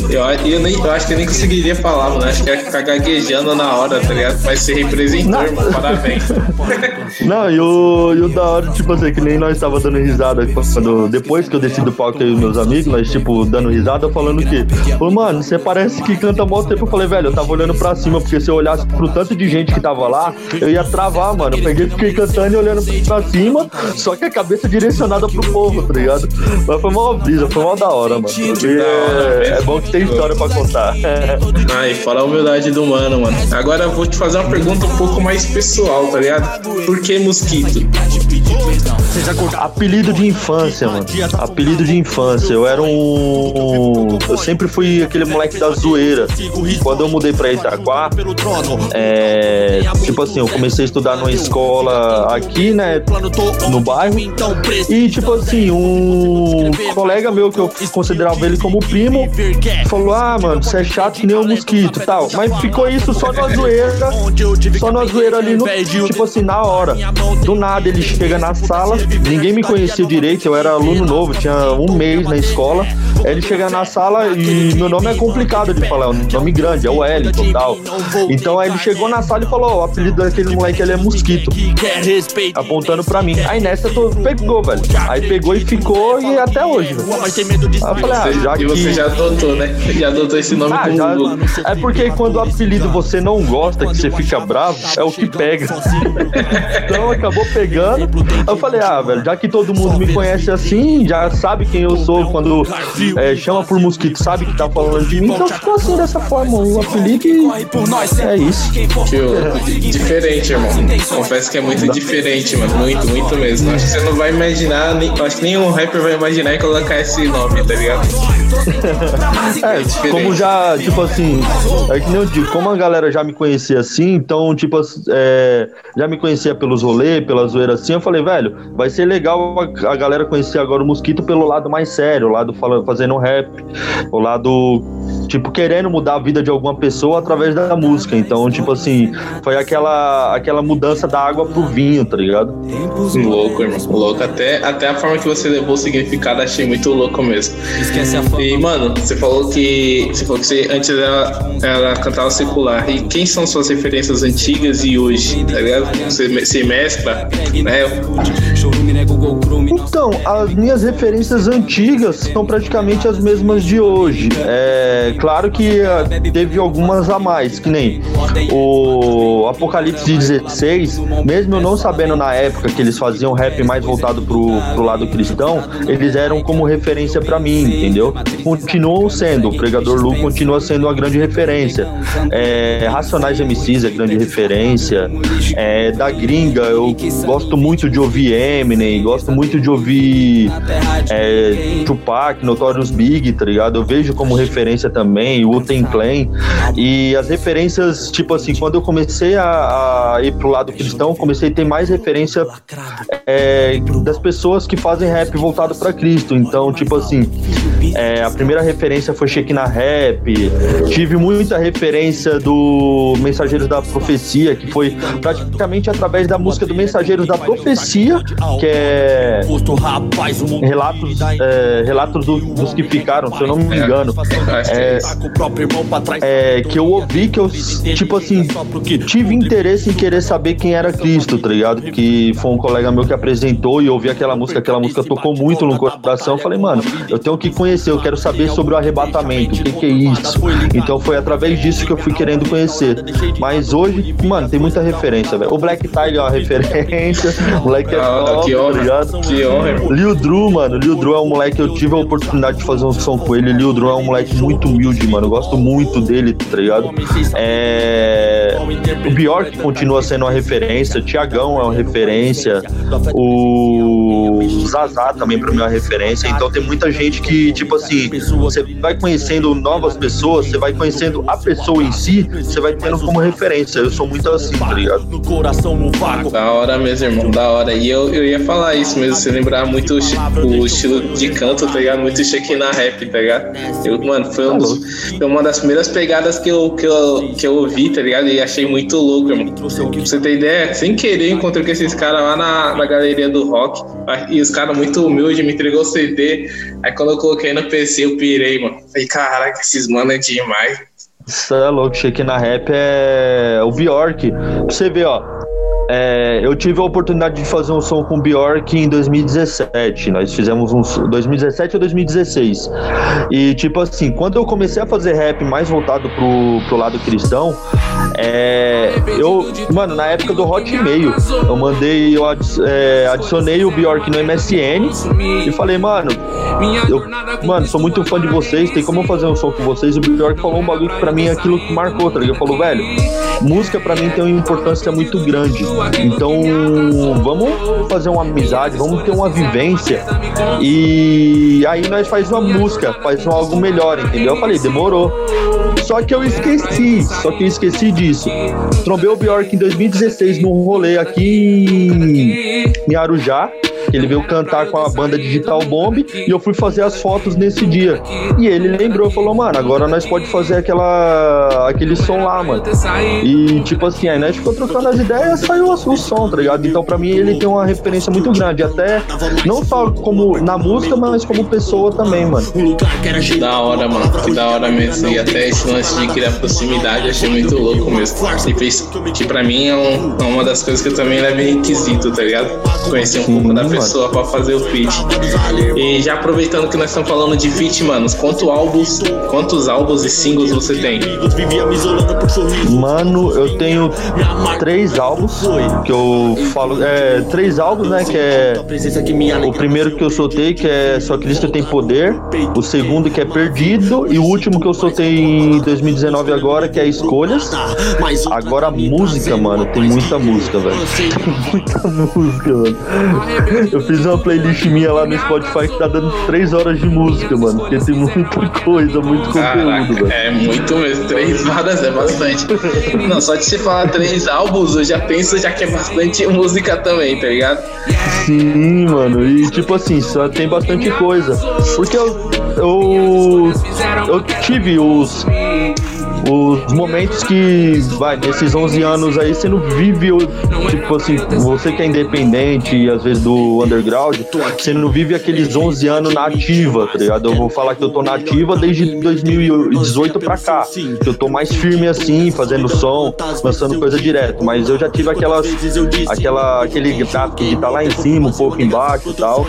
eu, nem, eu acho que eu nem conseguiria falar, mano. Acho que ia ficar gaguejando na hora, tá ligado? Mas você representou, irmão, parabéns. Não, e o, e o da hora, tipo assim, que nem nós tava dando risada quando, depois que eu desci do palco e os meus amigos, nós, tipo, dando risada, falando que, falou, mano, você parece que canta mó tempo. Eu falei, velho, eu tava olhando pra cima, porque se eu olhasse pro tanto de gente que tava lá, eu ia travar, mano. Eu peguei, fiquei cantando e olhando pra cima, só que a cabeça direcionada pro povo, tá ligado? Mas foi uma brisa, foi uma da hora, mano. Porque é, é bom que tem história pra contar. Ai, fala a humildade do mano, mano. Agora eu vou te fazer uma pergunta um pouco mais pessoal, tá ligado? Por que mosquito? Apelido de infância, mano. Apelido de infância. Eu era um. Eu sempre fui aquele moleque da zoeira. Quando eu mudei pra Itaquá, é. Tipo assim, eu comecei a estudar numa escola aqui, né? No bairro. E, tipo assim, um colega meu que eu considerava ele como primo falou: Ah, mano, você é chato que nem um mosquito tal. Mas ficou isso só na zoeira. Só na zoeira ali no. Tipo assim, na hora. Do nada ele chega na sala, ninguém me conhecia direito, eu era aluno novo, tinha um mês na escola. Ele chega na sala e meu nome é complicado de falar, é um nome grande, é o Wellington e tal. Então aí ele chegou na sala e falou: o apelido daquele moleque ele é Mosquito. Apontando pra mim. Aí nessa tô, pegou, velho. Aí pegou e ficou e até hoje, velho. Aí eu falei, ah, já e você que... já adotou, né? Já adotou esse nome Ah, já- É porque quando o apelido você não gosta, que você fica bravo, é o que pega. Então acabou pegando. Eu falei, ah, velho, já que todo mundo me conhece assim, já sabe quem eu sou quando é, chama por mosquito, sabe que tá falando de mim, então ficou assim dessa forma. O apelido é isso. Tio, diferente, irmão. Confesso que é muito diferente, mano. Muito, muito mesmo. Acho que você não vai imaginar, nem, acho que nenhum rapper vai imaginar e colocar esse nome, tá ligado? É, como já, tipo assim, é que nem eu digo, como a galera já me conhecia assim, então, tipo, é, já me conhecia pelos rolês, pela zoeira assim, eu falei, velho, vai ser legal a, a galera conhecer agora o Mosquito pelo lado mais sério, o lado falando, fazendo rap, o lado, tipo, querendo mudar a vida de alguma pessoa através da música. Então, tipo assim, foi aquela, aquela mudança da água pro vinho, tá ligado? Louco, irmão. Louco. Até, até a forma que você levou o significado, achei muito louco mesmo. E, mano, você falou que. Você falou que você, antes ela, ela cantava secular. E quem são suas referências antigas e hoje? Tá ligado? Você se mescla, né? Então, as minhas referências antigas são praticamente as mesmas de hoje. É claro que ah, teve algumas a mais, que nem o Apocalipse 16, mesmo eu não sabendo na época que eles faziam rap mais voltado pro, pro lado cristão, eles eram como referência pra mim, entendeu? Continuam sendo, o Pregador Lu continua sendo uma grande referência. É, Racionais MCs é grande referência. É, da gringa, eu gosto muito de ouvir Eminem, gosto muito de ouvir é, Tupac, Notorious Big, tá ligado? Eu vejo como referência também, o Wu-Tang Clan. E as referências, tipo assim, quando eu comecei a, a ir pro lado cristão, comecei a ter mais referência é, das pessoas que fazem rap voltado pra Cristo. Então, tipo assim, é, a primeira referência foi Shekinah Rap, tive muita referência do Mensageiros da Profecia, que foi praticamente através da música do Mensageiros da Profecia, que é relatos, é, relatos do- dos que ficaram, se eu não me engano. É, é, que eu ouvi que eu, tipo assim, tive interesse em querer saber quem era Cristo, tá ligado? Que foi um colega meu que apresentou e eu ouvi aquela música, aquela música tocou muito no coração. Eu falei, mano, eu tenho que conhecer, eu quero saber sobre o arrebatamento, o que, que é isso. Então foi através disso que eu fui querendo conhecer. Mas hoje, mano, tem muita referência, velho. O Black Tiger é uma referência, o moleque é hora, top, que honra, tá ligado? que honra. Lil Drew, mano, Lil Drew é um moleque que eu tive a oportunidade de fazer um som com ele. Lil Drew é um moleque muito humilde, mano. Eu gosto muito dele, tá ligado? É... O Bjork continua sendo uma referência, o Tiagão é uma referência, o Zazá também pra mim é uma referência. Então tem muita gente que, tipo assim, você vai conhecendo novas pessoas, você vai conhecendo a pessoa em si, você vai tendo como referência. Eu sou muito assim, tá ligado? Da hora mesmo, irmão, da hora. E eu, eu ia falar isso mesmo, você lembrar muito o, o estilo de canto, tá ligado? Muito Shekinah rap, tá ligado? Eu, mano, foi, um dos- foi uma das primeiras pegadas que eu, que, eu, que eu ouvi, tá ligado? E achei muito louco, irmão. Pra você ter ideia, sem querer, encontrei com esses caras lá na, na galeria do rock. E os caras muito humildes, me entregou o CD. Aí quando eu coloquei no PC, eu pirei, mano. Falei, caraca, esses mano é demais. Isso é louco, Shekinah Rap é o Bjork. Pra você ver, ó. É, eu tive a oportunidade de fazer um som com o Bjork em 2017. Nós fizemos um 2017 ou 2016. E tipo assim, quando eu comecei a fazer rap mais voltado pro, pro lado cristão, é, eu, mano, na época do Hot Mail, eu mandei, eu é, adicionei o Bjork no MSN e falei, mano, eu, mano, sou muito fã de vocês, tem como eu fazer um som com vocês? O Bjork falou um bagulho que pra mim é aquilo que marcou, tá ligado? Falou, velho, música pra mim tem uma importância muito grande. Então, vamos fazer uma amizade, vamos ter uma vivência. E aí nós faz uma música, faz um algo melhor, entendeu? Eu falei, demorou. Só que eu esqueci, só que eu esqueci disso. Trombei o Bjork em 2016 num rolê aqui em Arujá. Ele veio cantar com a banda Digital Bomb e eu fui fazer as fotos nesse dia. E ele lembrou, falou, mano, agora nós pode fazer aquela aquele som lá, mano. E tipo assim, aí nós ficou trocando as ideias, saiu o, som, tá ligado? Então pra mim ele tem uma referência muito grande, até não só como na música, mas como pessoa também, mano. Que da hora, mano. Que da hora mesmo. E até esse lance de criar proximidade achei muito louco mesmo. E fez, que pra mim é, um- é uma das coisas que eu também levo em requisito, tá ligado? Conhecer um pouco da pessoa. Pessoa pra fazer o feat. E já aproveitando que nós estamos falando de feat, manos, quantos álbuns, quantos álbuns e singles você tem? Mano, eu tenho três álbuns que eu falo. É, três álbuns, né? Que é o primeiro que eu soltei, que é Só Cristo Tem Poder. O segundo, que é Perdido. E o último que eu soltei em 2019 agora, que é Escolhas. Agora a música, mano, tem muita música, velho. Tem muita música, mano. Eu fiz uma playlist minha lá no Spotify que tá dando três horas de música, mano. Porque tem muita coisa, muito conteúdo, Caraca, velho. é muito mesmo. Três horas é bastante. Não, só de você falar três álbuns, eu já penso já que é bastante música também, tá ligado? Sim, mano. E tipo assim, só tem bastante coisa. Porque eu. Eu, eu tive os. Os momentos que, vai, nesses 11 anos aí, você não vive, tipo assim, você que é independente às vezes do underground, você não vive aqueles 11 anos na ativa, tá ligado? Eu vou falar que eu tô na ativa desde 2018 pra cá, que eu tô mais firme assim, fazendo som, lançando coisa direto, mas eu já tive aquelas, aquela, aquele gráfico que tá lá em cima, um pouco embaixo e tal,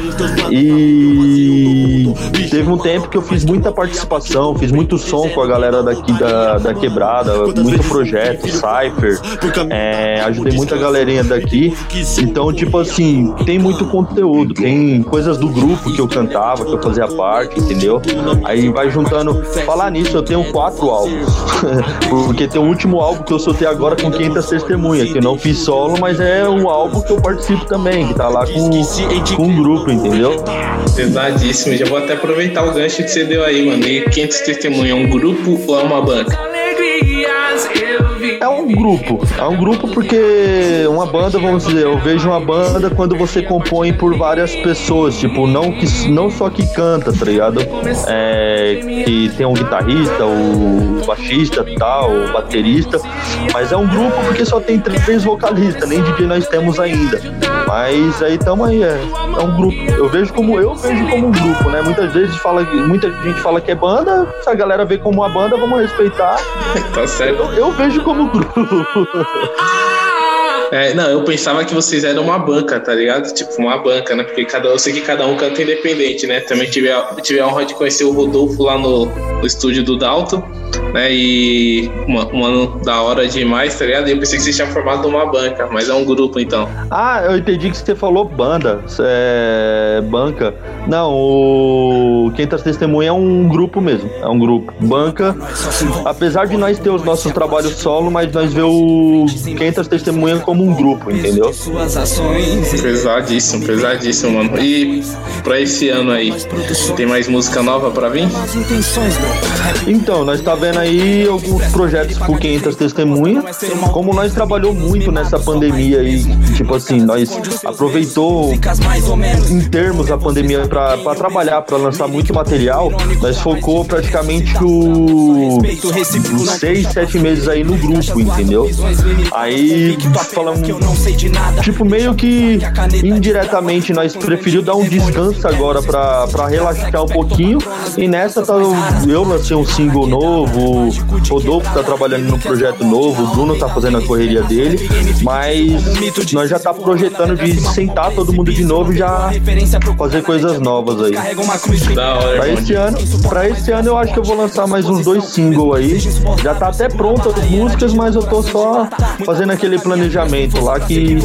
e teve um tempo que eu fiz muita participação, fiz muito som com a galera daqui da, da quebrada, muito projeto, Cypher, é, ajudei muita galerinha daqui. Então, tipo assim, tem muito conteúdo, tem coisas do grupo que eu cantava, que eu fazia parte, entendeu? Aí vai juntando. Falar nisso, eu tenho quatro álbuns. Porque tem o último álbum que eu soltei agora com 500 testemunhas, que eu não fiz solo, mas é um álbum que eu participo também, que tá lá com, com um grupo, entendeu? Pesadíssimo. Já vou até aproveitar o gancho que você deu aí, mano. E 500 testemunhas, é um grupo ou é uma banca? É um grupo. É um grupo porque uma banda, vamos dizer, eu vejo uma banda quando você compõe por várias pessoas, tipo, não, que, não só que canta, tá ligado? É, que tem um guitarrista, o baixista tal, o baterista, mas é um grupo porque só tem três vocalistas, nem DJ nós temos ainda. Mas aí tamo aí, é, é um grupo. Eu vejo como eu vejo como um grupo, né? Muitas vezes fala, muita gente fala que é banda, se a galera vê como uma banda, vamos respeitar. Tá certo. Eu, eu vejo como grupo. É, não, eu pensava que vocês eram uma banca, tá ligado? Tipo, uma banca, né? Porque cada, eu sei que cada um canta independente, né? Também tive a, tive a honra de conhecer o Rodolfo lá no, no estúdio do Dalton, né? E um ano da hora demais, tá ligado? E eu pensei que vocês tinham formado uma banca, mas é um grupo então. Ah, eu entendi que você falou banda, é, banca. Não, o 500 Testemunha é um grupo mesmo, é um grupo. Banca, apesar de nós ter os nossos trabalhos solo, mas nós vê o 500 Testemunha como um grupo, entendeu? Pesadíssimo, pesadíssimo, mano. E pra esse ano aí, tem mais música nova pra vir? Então, nós tá vendo aí alguns projetos com 500 testemunhas. Como nós trabalhou muito nessa pandemia aí, tipo assim, nós aproveitou em termos a pandemia pra, pra trabalhar, pra lançar muito material, nós focou praticamente o, os seis, sete meses aí no grupo, entendeu? Aí tá tipo, meio que indiretamente nós preferiu dar um descanso agora pra, pra relaxar um pouquinho. E nessa tá, eu lancei um single novo, o Rodolfo tá trabalhando num projeto novo, o Bruno tá fazendo a correria dele, mas nós já tá projetando de sentar todo mundo de novo e já fazer coisas novas aí. Da hora, Pra esse ano, pra esse ano eu acho que eu vou lançar mais uns dois singles aí. Já tá até pronto as músicas, mas eu tô só fazendo aquele planejamento lá que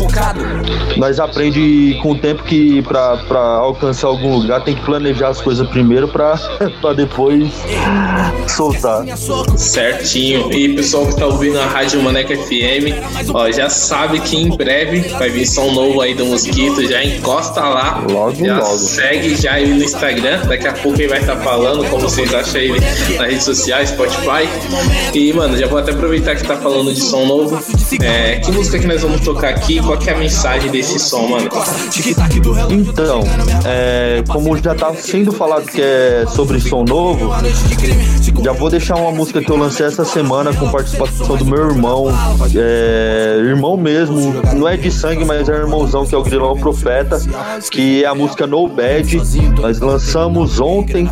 nós aprende com o tempo que pra alcançar algum lugar tem que planejar as coisas primeiro pra depois soltar. Certinho. E pessoal que tá ouvindo a Rádio Maneca FM, ó, já sabe que em breve vai vir som novo aí do Mosquito, já encosta lá. Logo, já logo. Segue já ele no Instagram, daqui a pouco ele vai estar falando como vocês acham ele nas redes sociais, Spotify. E, mano, já vou até aproveitar que tá falando de som novo. É, que música que nós vamos tocar aqui? Qual que é a mensagem desse som, mano? Então, é, como já tá sendo falado que é sobre som novo, já vou deixar uma música que eu lancei essa semana com participação do meu irmão, é, irmão mesmo, não é de sangue, mas é irmãozão que é o Grilão Profeta, que é a música No Bad. Nós lançamos ontem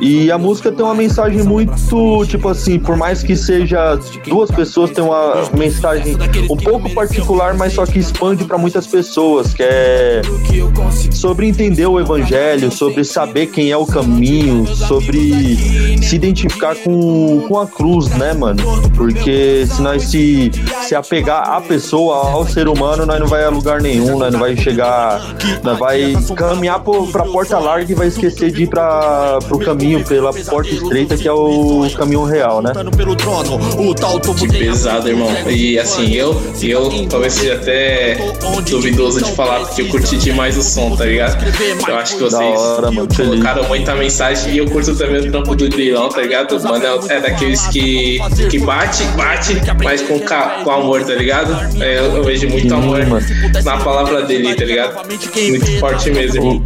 e a música tem uma mensagem muito, tipo assim, por mais que seja duas pessoas, tem uma mensagem um pouco particular, mas só que expande para muitas pessoas, que é sobre entender o evangelho, sobre saber quem é o caminho, sobre se identificar com, com a cruz, né, mano? Porque se nós se, se apegar à pessoa, ao ser humano, nós não vai a lugar nenhum, nós não vai chegar, nós vai caminhar pro, pra porta larga e vai esquecer de ir pra, pro caminho, pela porta estreita, que é o caminho real, né? Que pesado, irmão. E assim, eu, eu talvez seja até duvidoso de falar, porque eu curti demais o som, tá ligado? Eu acho que vocês hora, mano, colocaram muita mensagem e eu curto também o trampo do Grilão, tá ligado? Mano, é- daqueles que, que bate, bate, mas com, com amor, tá ligado? É, eu, eu vejo muito amor na palavra dele, tá ligado? Muito forte mesmo.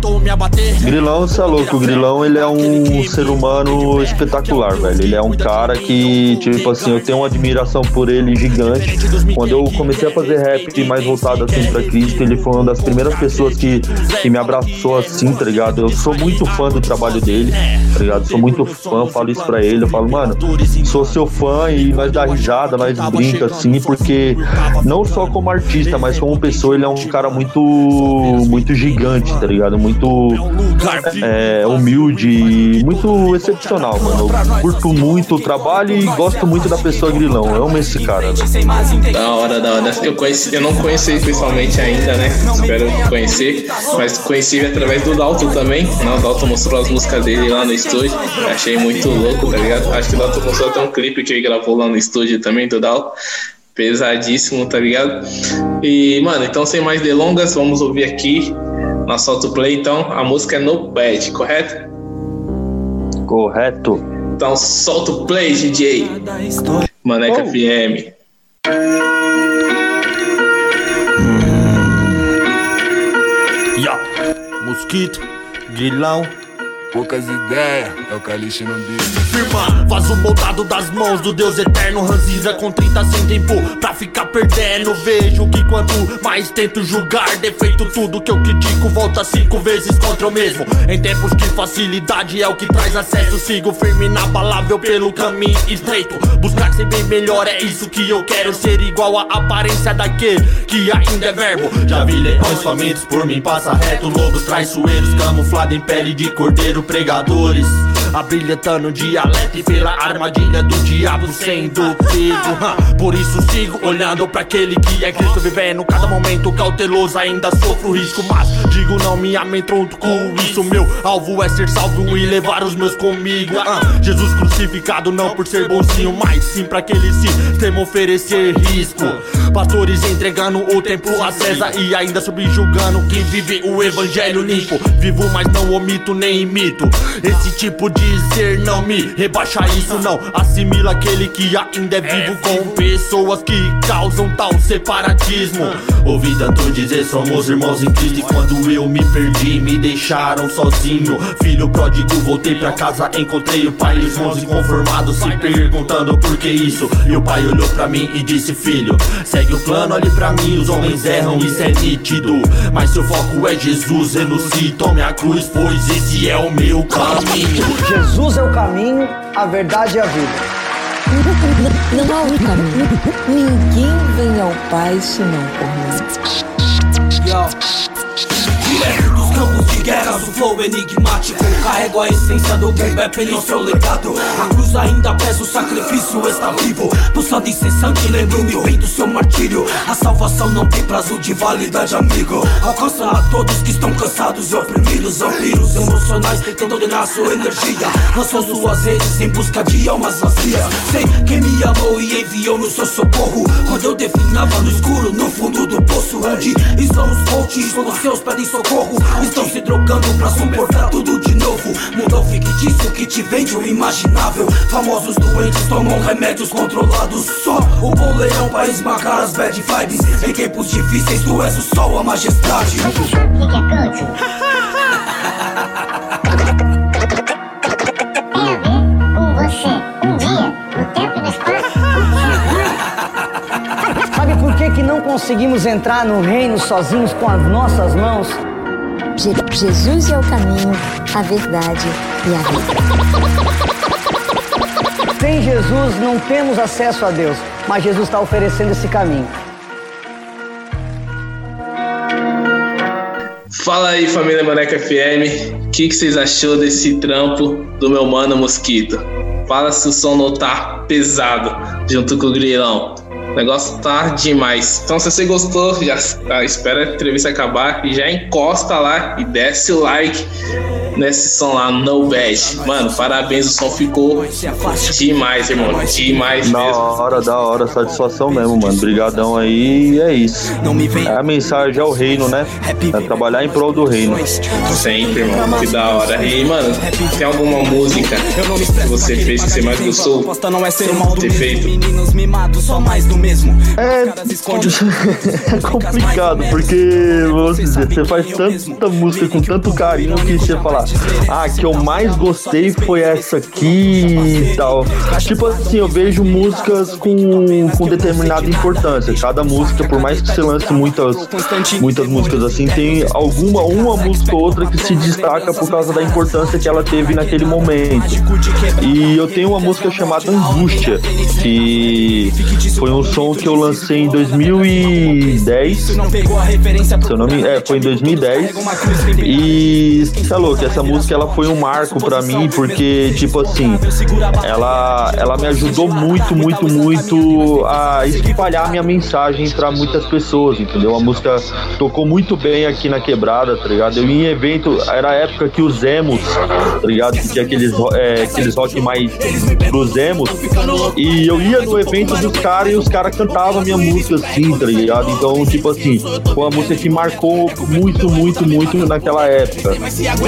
Grilão, você é louco. O Grilão, ele é um ser humano espetacular, velho. Ele é um cara que, tipo assim, eu tenho uma admiração por ele gigante. Quando eu comecei a fazer rap mais voltado assim pra Cristo, ele foi uma das primeiras pessoas que, que me abraçou assim, tá ligado? Eu sou muito fã do trabalho dele, tá ligado? Sou muito fã, falo isso pra ele. Eu falo, mano, sou seu fã e nós dá risada, nós brinca assim, porque não só como artista, mas como pessoa, ele é um cara muito, muito gigante, tá ligado? Muito é, humilde e muito excepcional, mano. Eu curto muito o trabalho e gosto muito da pessoa Grilão. Eu amo esse cara. velho. Da hora, da hora. Eu, conheci, eu não conheci pessoalmente ainda, né? Espero conhecer. Mas conheci através do Dalton também. Né? O Dalton mostrou as músicas dele lá no estúdio. Achei muito louco, tá ligado? Acho que o Dalton mostrou até um clipe que ele gravou lá no estúdio também do Dalton. Pesadíssimo, tá ligado? E, mano, então sem mais delongas, vamos ouvir aqui na Solta o Play, então. A música é No Bad, correto? Correto. Então solta o play, DJ. Maneca FM. Mosquito, grilão. Poucas ideias, é o caliche não diz. Firma, vaso moldado das mãos do Deus eterno. Ranziza com 30 sem tempo pra ficar perdendo. Vejo que quanto mais tento julgar, defeito tudo que eu critico, volta cinco vezes contra eu mesmo. Em tempos que facilidade é o que traz acesso, sigo firme inabalável pelo caminho estreito. Buscar ser bem melhor, é isso que eu quero. Ser igual à aparência daquele que ainda é verbo. Já vi leões famintos por mim, passa reto. Lobos traiçoeiros, camuflado em pele de cordeiro, pregadores. Abrilhantando dialeto e pela armadilha do diabo sendo pego. Por isso sigo olhando pra aquele que é Cristo vivendo cada momento cauteloso. Ainda sofro risco, mas digo não me amedronto com isso. Meu alvo é ser salvo e levar os meus comigo. Jesus crucificado não por ser bonzinho, mas sim pra aquele sistema oferecer risco. Pastores entregando o templo a César e ainda subjugando quem vive o evangelho limpo. Vivo, mas não omito nem imito. Esse tipo de ser não me rebaixa isso, não. Assimila aquele que ainda é vivo com pessoas que causam tal separatismo. Ouvi tanto dizer somos irmãos em Cristo e quando eu me perdi me deixaram sozinho. Filho pródigo, voltei pra casa, encontrei o pai e os irmãos inconformados se perguntando por que isso. E o pai olhou pra mim e disse: Filho, segue o plano, olhe pra mim. Os homens erram, isso é nítido. Mas seu foco é Jesus, renuncie, tome a cruz, pois esse é o meu caminho. Jesus é o caminho, a verdade e a vida. Não há um caminho. Ninguém vem ao Pai senão por mim. Campos de guerra, o flow enigmático. Carrego a essência do boom bap em seu legado. A cruz ainda pesa, o sacrifício está vivo. Pulsando incessante, lembro-me bem do seu martírio. A salvação não tem prazo de validade, amigo. Alcança a todos que estão cansados e oprimidos. Vampiros emocionais tentando drenar sua energia. Lançou suas redes em busca de almas vazias. Sei quem me amou e enviou no seu socorro. Quando eu definhava no escuro, no fundo do poço Onde estão os coaches? Quando seus pedem socorro. Estão se trocando pra suportar tudo de novo. Mundão fictício que te vende o imaginável. Famosos doentes tomam remédios controlados. Só o bom leão pra esmagar as bad vibes. Em tempos difíceis tu és o sol, a majestade. Sabe por que, que não conseguimos entrar no reino sozinhos com as nossas mãos? Je- Jesus é o caminho, a verdade e a vida. Sem Jesus não temos acesso a Deus, mas Jesus está oferecendo esse caminho. Fala aí, família Maneca FM. O que, que vocês achou desse trampo do meu mano Mosquito? Fala se o som não tá pesado junto com o grilão. O negócio tá demais. Então, se você gostou, já tá, espera a entrevista acabar e já encosta lá e desce o like nesse som lá, No Bad. Mano, parabéns, o som ficou demais, irmão. Demais Da mesmo. hora, da hora, satisfação mesmo, mano. Obrigadão aí, e é isso. A mensagem é o reino, né? É trabalhar em prol do reino. Sempre, irmão. Que da hora. E, mano, tem alguma música que você fez que você mais gostou? Ter feito? É, é complicado, porque vamos dizer, você faz tanta música com tanto carinho que você fala, ah, que eu mais gostei foi essa aqui e tal. Tipo assim, eu vejo músicas com, com determinada importância. Cada música, por mais que você lance muitas, muitas músicas assim, tem alguma, uma música ou outra que se destaca por causa da importância que ela teve naquele momento. E eu tenho uma música chamada Angústia, que foi um som que eu lancei em 2010. Se eu não me, é, foi em 2010. E é louco, essa música ela foi um marco pra mim, porque, tipo assim, ela, ela me ajudou muito, muito, muito a espalhar minha mensagem pra muitas pessoas, entendeu? A música tocou muito bem aqui na quebrada, tá ligado? Eu ia em evento, era a época que os emos, tá ligado? Que tinha aqueles, é, aqueles rock mais pros emos. E eu ia no evento dos caras e os caras cantavam minha música assim, tá ligado? Então, tipo assim, foi uma música que marcou muito, muito, muito naquela época.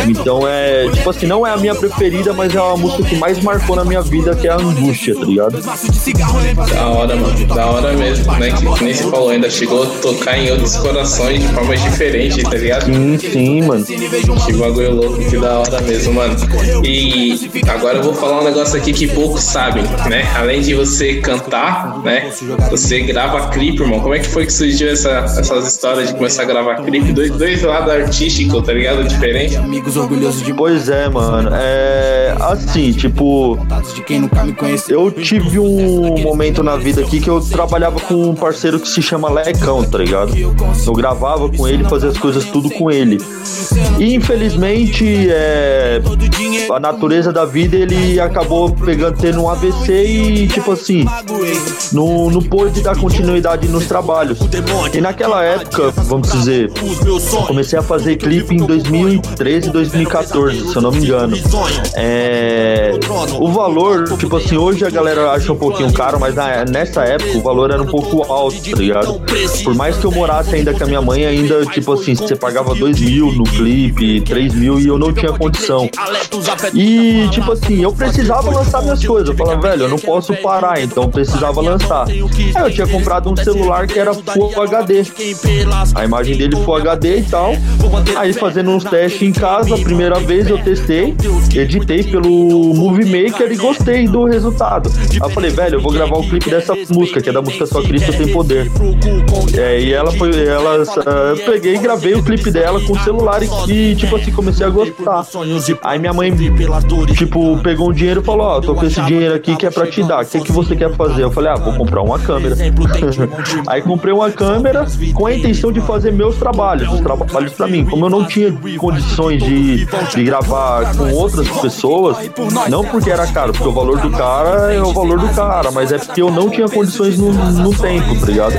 Então é, tipo assim, não é a minha preferida, mas é uma música que mais marcou na minha vida, que é a Angústia, tá ligado? Da hora, mano. Da hora mesmo, né? Que, nem você falou, ainda chegou a tocar em outros corações de formas diferentes, tá ligado? Sim, sim, mano. Que bagulho louco, que da hora mesmo, mano. E agora eu vou falar um negócio aqui que poucos sabem, né? Além de você cantar, né? Você grava clipe, irmão. Como é que foi que surgiu essa, essas histórias de começar a gravar clipe? Dois, dois lados artísticos, tá ligado? Diferente. Pois é, mano. É assim, tipo, eu tive um momento na vida aqui que eu trabalhava com um parceiro que se chama Lecão, tá ligado? Eu gravava com ele, fazia as coisas tudo com ele. E infelizmente, é, a natureza da vida, ele acabou pegando, tendo um AVC e, tipo assim, não, não pôde dar continuidade nos trabalhos. E naquela época, vamos dizer, comecei a fazer clipe em 2013, 2014, se eu não me engano. É, o valor, tipo assim, hoje a galera acha um pouquinho caro, mas na- nessa época o valor era um pouco alto, tá ligado? Por mais que eu morasse ainda com a minha mãe, ainda, tipo assim, você pagava 2 mil no clipe, 3 mil e eu não tinha condição. E, tipo assim, eu precisava lançar minhas coisas. Eu falava, velho, eu não posso parar, então precisava lançar. Aí eu tinha comprado um celular que era Full HD. A imagem dele Full HD e tal. Aí fazendo uns testes em casa, a primeira vez eu testei, editei pelo Movie Maker e gostei do resultado. Aí eu falei, velho, eu vou gravar o clipe dessa música, que é da música Só Cristo Tem Poder. É, e ela foi, ela, eu peguei e gravei o clipe dela com o celular e, e, tipo assim, comecei a gostar. Aí minha mãe, tipo, pegou um dinheiro e falou, ó, tô com esse dinheiro aqui que é pra te dar, o que, que você quer fazer? Eu falei, ah, vou comprar uma câmera. Aí comprei uma câmera com a intenção de fazer meus trabalhos, os trabalhos pra mim. Como eu não tinha condições de, de gravar com outras pessoas, não porque era caro, porque o valor do cara é o valor do cara, mas é porque eu não tinha condições no, no tempo, tá ligado?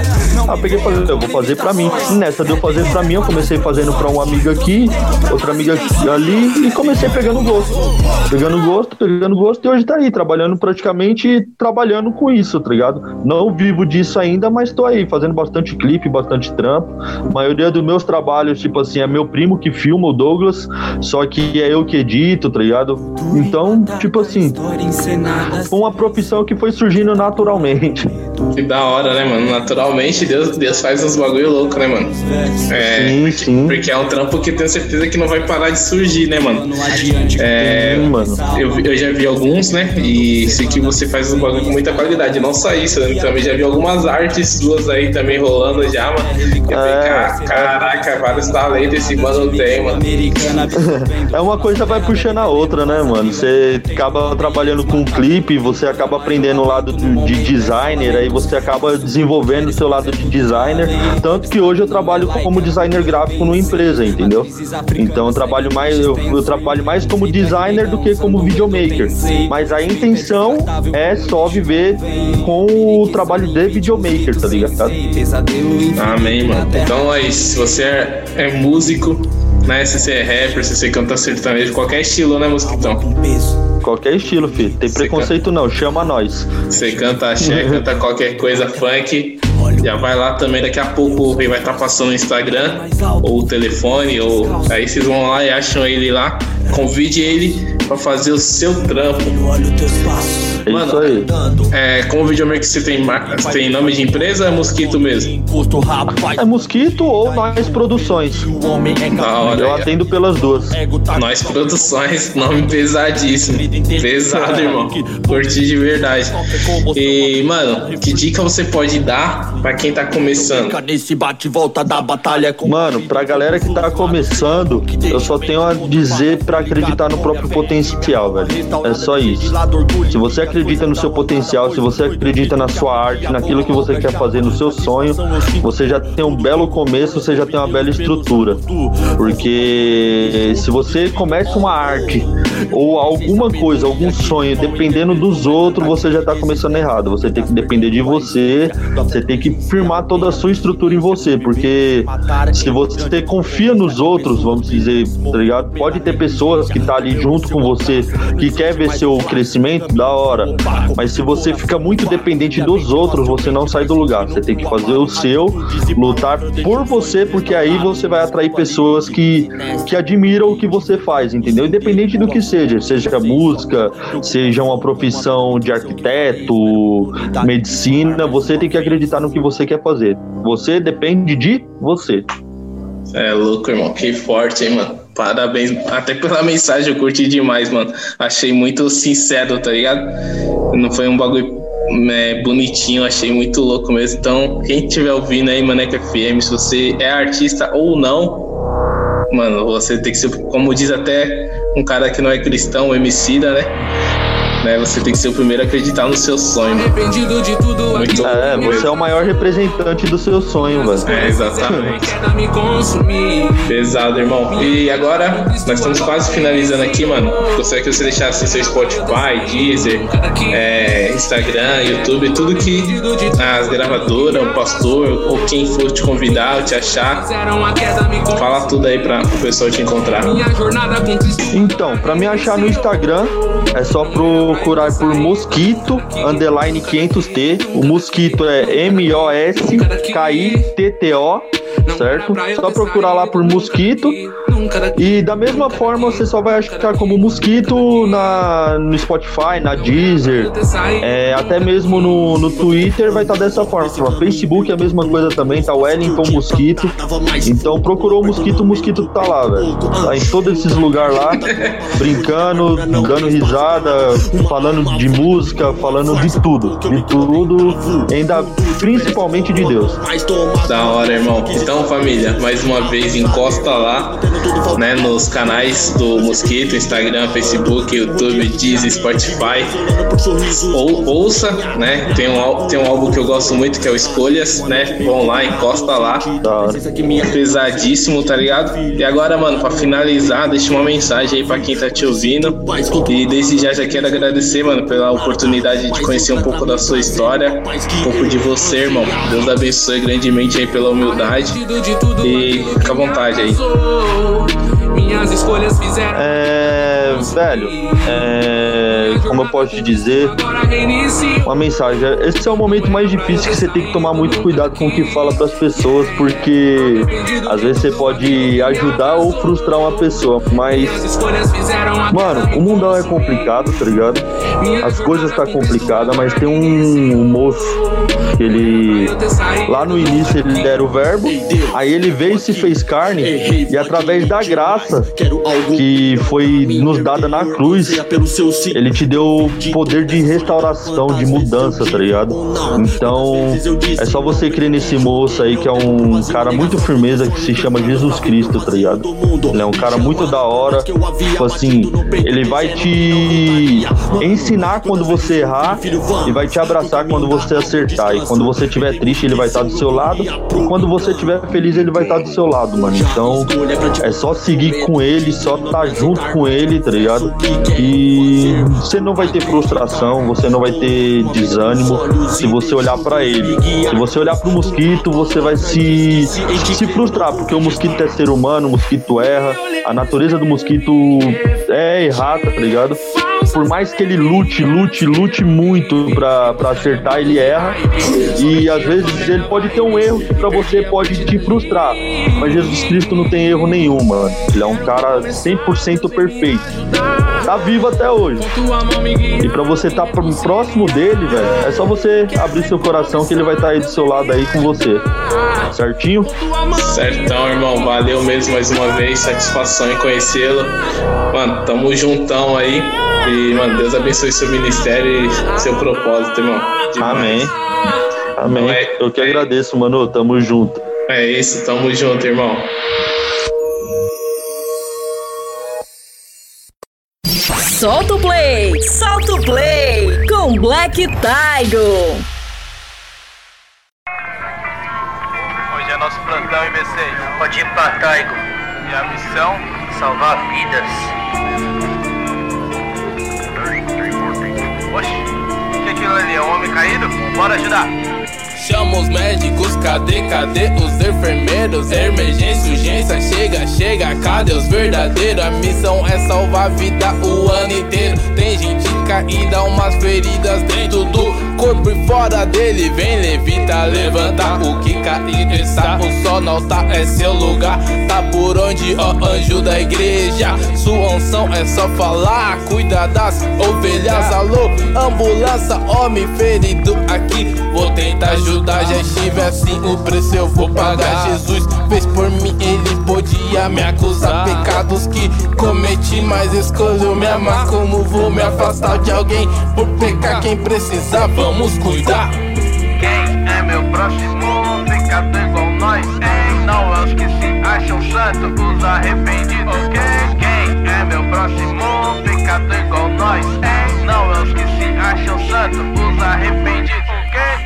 Ah, peguei e falei, eu vou fazer pra mim. Nessa de eu fazer pra mim, eu comecei fazendo pra uma amiga aqui, outra amiga ali, e comecei pegando gosto. Pegando gosto, pegando gosto, e hoje tá aí, trabalhando praticamente, trabalhando com isso, tá ligado? Não vivo disso ainda, mas tô aí, fazendo bastante clipe, bastante trampo. A maioria dos meus trabalhos, tipo assim, é meu primo que filma, o Douglas, só que é eu que edito, tá ligado? Então, tipo assim, foi uma profissão que foi surgindo naturalmente. Que da hora, né, mano? Naturalmente, Deus, Deus faz uns bagulho louco, né, mano? É, Sim, sim. Porque é um trampo que eu tenho certeza que não vai parar de surgir, né, mano? É, mano. Eu, eu já vi alguns, né? E sei que você faz um bagulho com muita qualidade. Não só isso, né? também já vi algumas artes suas aí também rolando já, mano. Eu É. falei, caraca, vários talentos esse mano tem, mano. É uma coisa vai puxando a outra, né, mano? Você acaba trabalhando com clipe, você acaba aprendendo o lado de de designer, aí você acaba desenvolvendo o seu lado de designer. Tanto que hoje eu trabalho como designer gráfico numa empresa, entendeu? Então eu trabalho mais, eu, eu trabalho mais como designer do que como videomaker. Mas a intenção é só viver com o trabalho de videomaker, tá ligado? Amém, mano. Então aí, se você é, é músico, né? Se você é rapper, se você canta sertanejo, qualquer estilo, né, Mosquitão? Qualquer estilo, filho. Tem preconceito não, chama nós. Você canta axé, canta qualquer coisa funk. Já vai lá também, daqui a pouco ele vai estar passando o Instagram, ou o telefone, ou aí vocês vão lá e acham ele lá. Convide ele pra fazer o seu trampo. É isso aí. É, como videomaker você tem, você tem nome de empresa ou é mosquito mesmo? É Mosquito ou Nós Produções. Da hora. Eu atendo pelas duas. Nós Produções, nome pesadíssimo. Pesado, irmão. Curti de verdade. E, mano, que dica você pode dar pra quem tá começando? Nesse bate-volta da batalha com Mano, pra galera que tá começando, eu só tenho a dizer pra acreditar no próprio potencial, velho. É só isso. Se você acredita no seu potencial, se você acredita na sua arte, naquilo que você quer fazer, no seu sonho, você já tem um belo começo, você já tem uma bela estrutura. Porque se você começa uma arte ou alguma coisa, algum sonho, dependendo dos outros, você já tá começando errado. Você tem que depender de você, você tem que firmar toda a sua estrutura em você, porque se você confia nos outros, vamos dizer, tá ligado? Pode ter pessoas que tá ali junto com você, que quer ver seu crescimento, da hora. Mas se você fica muito dependente dos outros, você não sai do lugar. Você tem que fazer o seu, lutar por você, porque aí você vai atrair pessoas que, que admiram o que você faz, entendeu? Independente do que seja, seja música, seja uma profissão de arquiteto, medicina, você tem que acreditar no que você quer fazer. Você depende de você. É louco, irmão. Que forte, hein, mano. Parabéns. Até pela mensagem eu curti demais, mano. Achei muito sincero, tá ligado? Não foi um bagulho é, bonitinho, achei muito louco mesmo. Então, quem estiver ouvindo aí, Maneca FM, se você é artista ou não, mano, você tem que ser, como diz até um cara que não é cristão, o Emicida, né? Né? Você tem que ser o primeiro a acreditar no seu sonho, mano. Arrependido de tudo Muito É, louco você é o maior representante do seu sonho, velho. É, exatamente. Pesado, irmão. E agora, nós estamos quase finalizando aqui, mano. Gostaria que você deixasse seu Spotify, Deezer, é, Instagram, YouTube, tudo que as gravadoras, o pastor ou quem for te convidar ou te achar. Fala tudo aí pra o pessoal te encontrar. Então, pra me achar no Instagram, é só procurar por Mosquito underline 500T. O Mosquito é M-O-S-K-I-T-T-O, certo? Só procurar lá por Mosquito. E da mesma forma você só vai achar como Mosquito na, no Spotify, na Deezer, é, até mesmo no, no Twitter vai estar dessa forma. Facebook é a mesma coisa também, tá Wellington Mosquito. Então procurou o Mosquito, o Mosquito tá lá, velho. Tá em todos esses lugares lá, brincando, dando risada, falando de música, falando de tudo. De tudo, ainda principalmente de Deus. Da hora, irmão. Então, família, mais uma vez encosta lá, né, nos canais do Mosquito, Instagram, Facebook, YouTube, Deezer, Spotify. Ou ouça, né? Tem um, tem um álbum que eu gosto muito que é o Escolhas, né? Vão lá, encosta lá. Pesadíssimo, tá ligado? E agora, mano, pra finalizar, deixa uma mensagem aí pra quem tá te ouvindo. E desde já já quero agradecer, mano, pela oportunidade de conhecer um pouco da sua história, um pouco de você, irmão. Deus abençoe grandemente aí pela humildade. E fica à vontade aí. Minhas escolhas fizeram. É, velho, é, como eu posso te dizer, uma mensagem. Esse é o momento mais difícil que você tem que tomar muito cuidado com o que fala pras pessoas, porque às vezes você pode ajudar ou frustrar uma pessoa, mas mano, o mundão é complicado, tá ligado? As coisas tá complicada, mas tem um, um moço que ele lá no início ele era o verbo, aí ele veio e se fez carne e através da graça que foi nos dada na cruz, ele te deu poder de restauração, de mudança, tá ligado? Então, é só você crer nesse moço aí que é um cara muito firmeza que se chama Jesus Cristo, tá ligado? Ele é um cara muito da hora. Tipo assim, ele vai te ensinar quando você errar e vai te abraçar quando você acertar. E quando você estiver triste, ele vai estar do seu lado. E quando você estiver feliz, ele vai estar do seu lado, mano. Então, é só seguir com ele, só estar tá junto com ele, tá ligado? E você não vai ter frustração, você não vai ter desânimo se você olhar para ele. Se você olhar pro mosquito, você vai se, se frustrar, porque o mosquito é ser humano, o mosquito erra, a natureza do mosquito é errata, tá ligado? Por mais que ele lute, lute, lute muito pra acertar, ele erra. E às vezes ele pode ter um erro que pra você pode te frustrar. Mas Jesus Cristo não tem erro nenhum, mano. Ele é um cara 100% perfeito. Tá vivo até hoje. E pra você estar tá próximo dele, velho, é só você abrir seu coração que ele vai estar tá aí do seu lado aí com você. Certinho? Certão, irmão. Valeu mesmo mais uma vez. Satisfação em conhecê-lo. Mano, tamo juntão aí. E, mano, Deus abençoe seu ministério e seu propósito, irmão. Demais. Amém. Amém. É, Eu que agradeço, mano. Tamo junto. É isso, tamo junto, irmão. Solta o play! Solta o play! Com Black Tiger! Hoje é nosso plantão V6. Pode ir pra Taigo. E a missão? Salvar vidas. Aquilo ali? É um homem caído? Bora ajudar! Chama os médicos, cadê, cadê os enfermeiros? Emergência, urgência, chega, chega, cadê os verdadeiros? A missão é salvar a vida o ano inteiro. Tem gente caída, umas feridas dentro do corpo e fora dele. Vem, levita, levanta o que cair está. O sol não tá, é seu lugar. Tá por onde, ó, anjo da igreja. Sua unção é só falar. Cuida das ovelhas, alô, ambulância, homem ferido aqui. Vou tentar ajudar ajudar, já estive assim, o preço eu vou pagar. Jesus fez por mim, ele podia me acusar. Pecados que cometi, mas escolheu me amar. Como vou me afastar de alguém por pecar? Quem precisar, vamos cuidar. Quem é meu próximo? Pecado igual nós, hein? Não é os que se acham santos, os arrependidos. Quem, quem é meu próximo? Pecado igual nós, hein? Não é os que se acham santos, os arrependidos.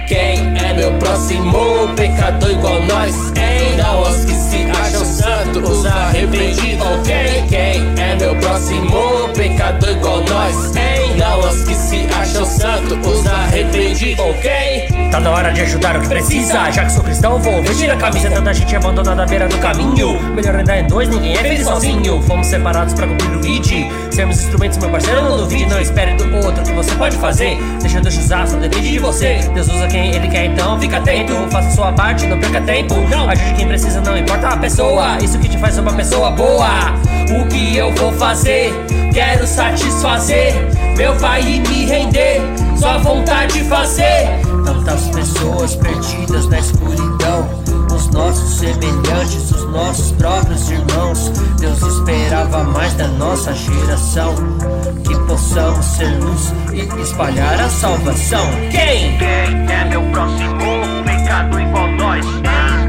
Quem é meu próximo pecador igual nós? Hein? Não os que se acham santos, os arrependidos. Ok? Quem é meu próximo pecador igual nós? Hein? Não os que se acham santos, os arrependidos. Ok? Tá na hora de ajudar o que precisa. Já que sou cristão, vou vestir a camisa. Tanta gente abandonada à beira do caminho. Melhor ainda é dois, ninguém é feliz sozinho. Fomos separados pra cumprir o ID. Sermos instrumentos, meu parceiro, não duvide. Não espere do outro que você pode fazer. Deixa Deus usar, só depende de você. Deus usa quem ele quer, então fica atento. Faça sua parte, não perca tempo. Não. Ajude quem precisa, não importa a pessoa. Isso que te faz uma pessoa boa. O que eu vou fazer? Quero satisfazer meu pai e me render. Sua vontade de fazer. Tantas pessoas perdidas na escuridão. Os nossos semelhantes, os nossos próprios irmãos. Deus esperava mais da nossa geração. Que possamos ser luz e espalhar a salvação. Quem? Quem é meu próximo? Pecado igual nós.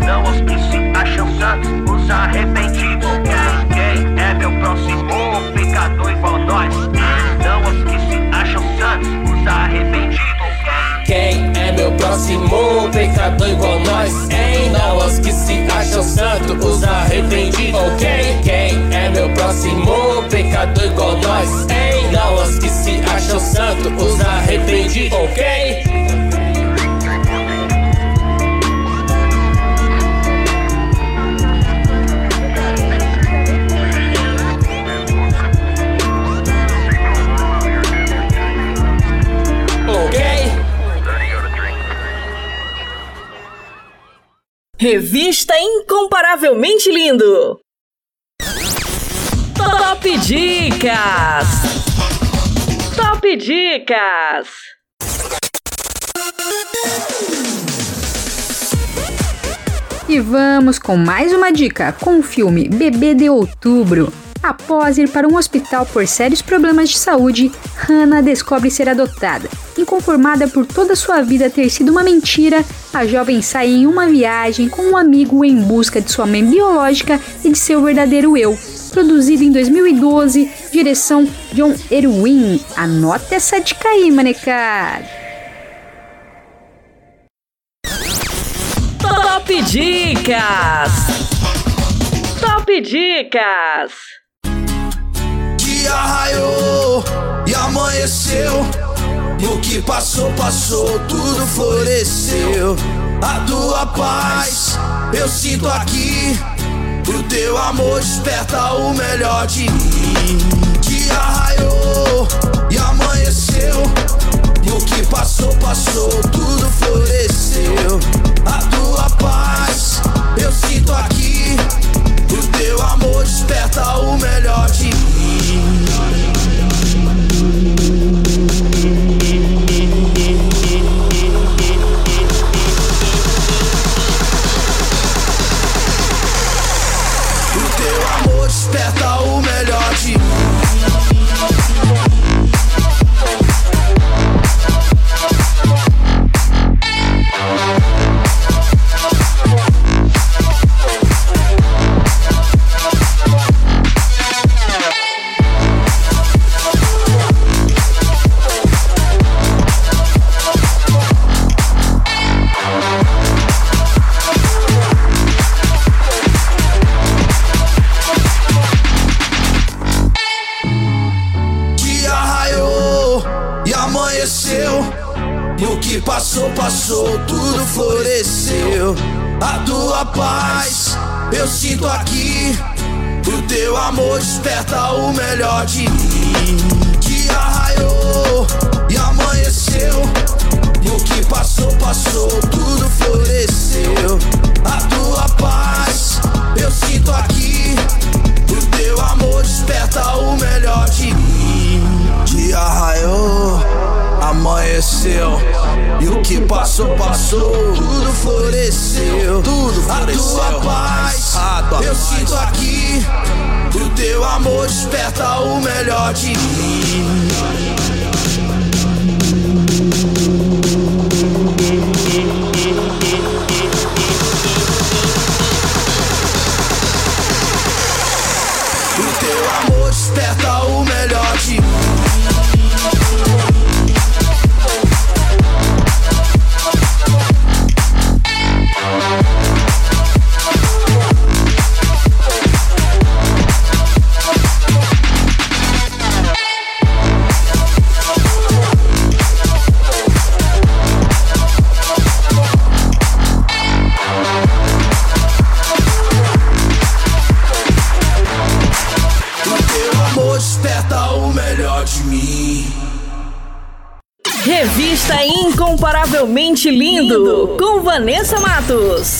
Não os que se acham santos, os arrependidos. Quem é meu próximo? Pecado igual nós. Não os que se acham santos, os arrependidos. Quem é meu próximo pecador igual nós? Hein? Não os que se acham santos, os arrependidos. Ok? Quem é meu próximo pecador igual nós? Hein? Não os que se acham santos, os arrependidos. Ok? Revista Incomparavelmente Lindo. Top Dicas! Top Dicas! E vamos com mais uma dica com o filme Bebê de Outubro. Após ir para um hospital por sérios problemas de saúde, Hannah descobre ser adotada. Inconformada por toda sua vida ter sido uma mentira, a jovem sai em uma viagem com um amigo em busca de sua mãe biológica e de seu verdadeiro eu. Produzido em 2012, direção John Erwin. Anota essa dica aí, manecada. Top Dicas! Top Dicas! Dia raiou e amanheceu. E o que passou, passou, tudo floresceu. A tua paz eu sinto aqui. O teu amor desperta o melhor de mim. Dia raiou e amanheceu. E o que passou, passou, tudo floresceu. A tua paz eu sinto aqui. O teu amor desperta o melhor de mim. Passou, tudo floresceu. A tua paz eu sinto aqui. O teu amor desperta o melhor de mim. Dia raiou e amanheceu. E o que passou, passou, tudo floresceu. A tua paz eu sinto aqui. Passou, passou. Tudo floresceu. Tudo floresceu. A tua paz, eu sinto aqui. O teu amor desperta o melhor de mim. Lindo, com Vanessa Matos.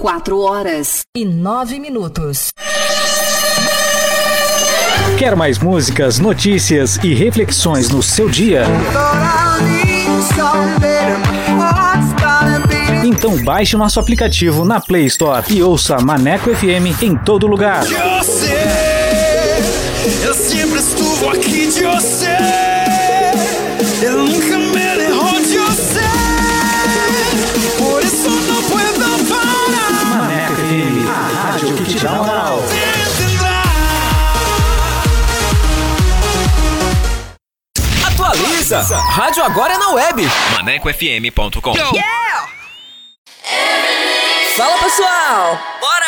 4 horas e 9 minutos. Quer mais músicas, notícias e reflexões no seu dia? Então baixe o nosso aplicativo na Play Store e ouça Maneco FM em todo lugar. De você, eu sempre estuvo aqui de você. Rádio agora é na web. ManecoFM.com. Fala pessoal, bora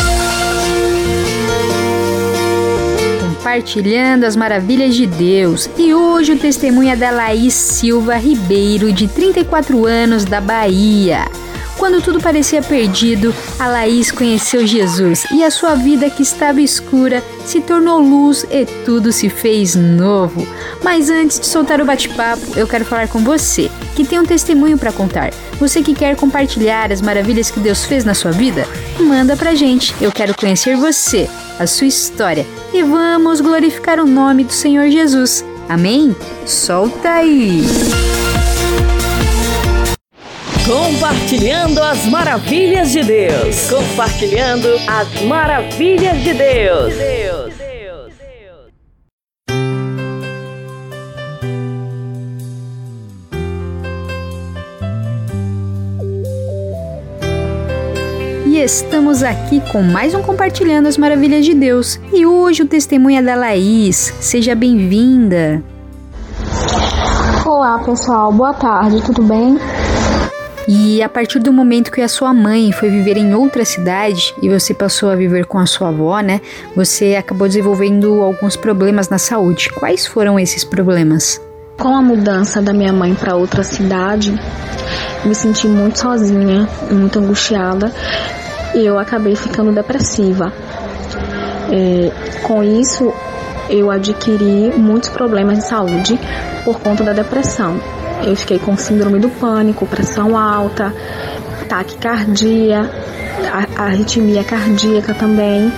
Compartilhando as maravilhas de Deus. E hoje o testemunho é da Laís Silva Ribeiro, de 34 anos, da Bahia. Quando tudo parecia perdido, a Laís conheceu Jesus e a sua vida que estava escura se tornou luz e tudo se fez novo. Mas antes de soltar o bate-papo, eu quero falar com você, que tem um testemunho para contar. Você que quer compartilhar as maravilhas que Deus fez na sua vida, manda pra gente. Eu quero conhecer você, a sua história e vamos glorificar o nome do Senhor Jesus. Amém? Solta aí! Compartilhando as maravilhas de Deus. Compartilhando as maravilhas de Deus. E estamos aqui com mais um Compartilhando as Maravilhas de Deus. E hoje o testemunho é da Laís. Seja bem-vinda. Olá pessoal, boa tarde, tudo bem? E a partir do momento que a sua mãe foi viver em outra cidade e você passou a viver com a sua avó, né? Você acabou desenvolvendo alguns problemas na saúde. Quais foram esses problemas? Com a mudança da minha mãe para outra cidade, me senti muito sozinha, muito angustiada e eu acabei ficando depressiva. É, com isso, eu adquiri muitos problemas de saúde por conta da depressão. Eu fiquei com síndrome do pânico, pressão alta, taquicardia, arritmia cardíaca também.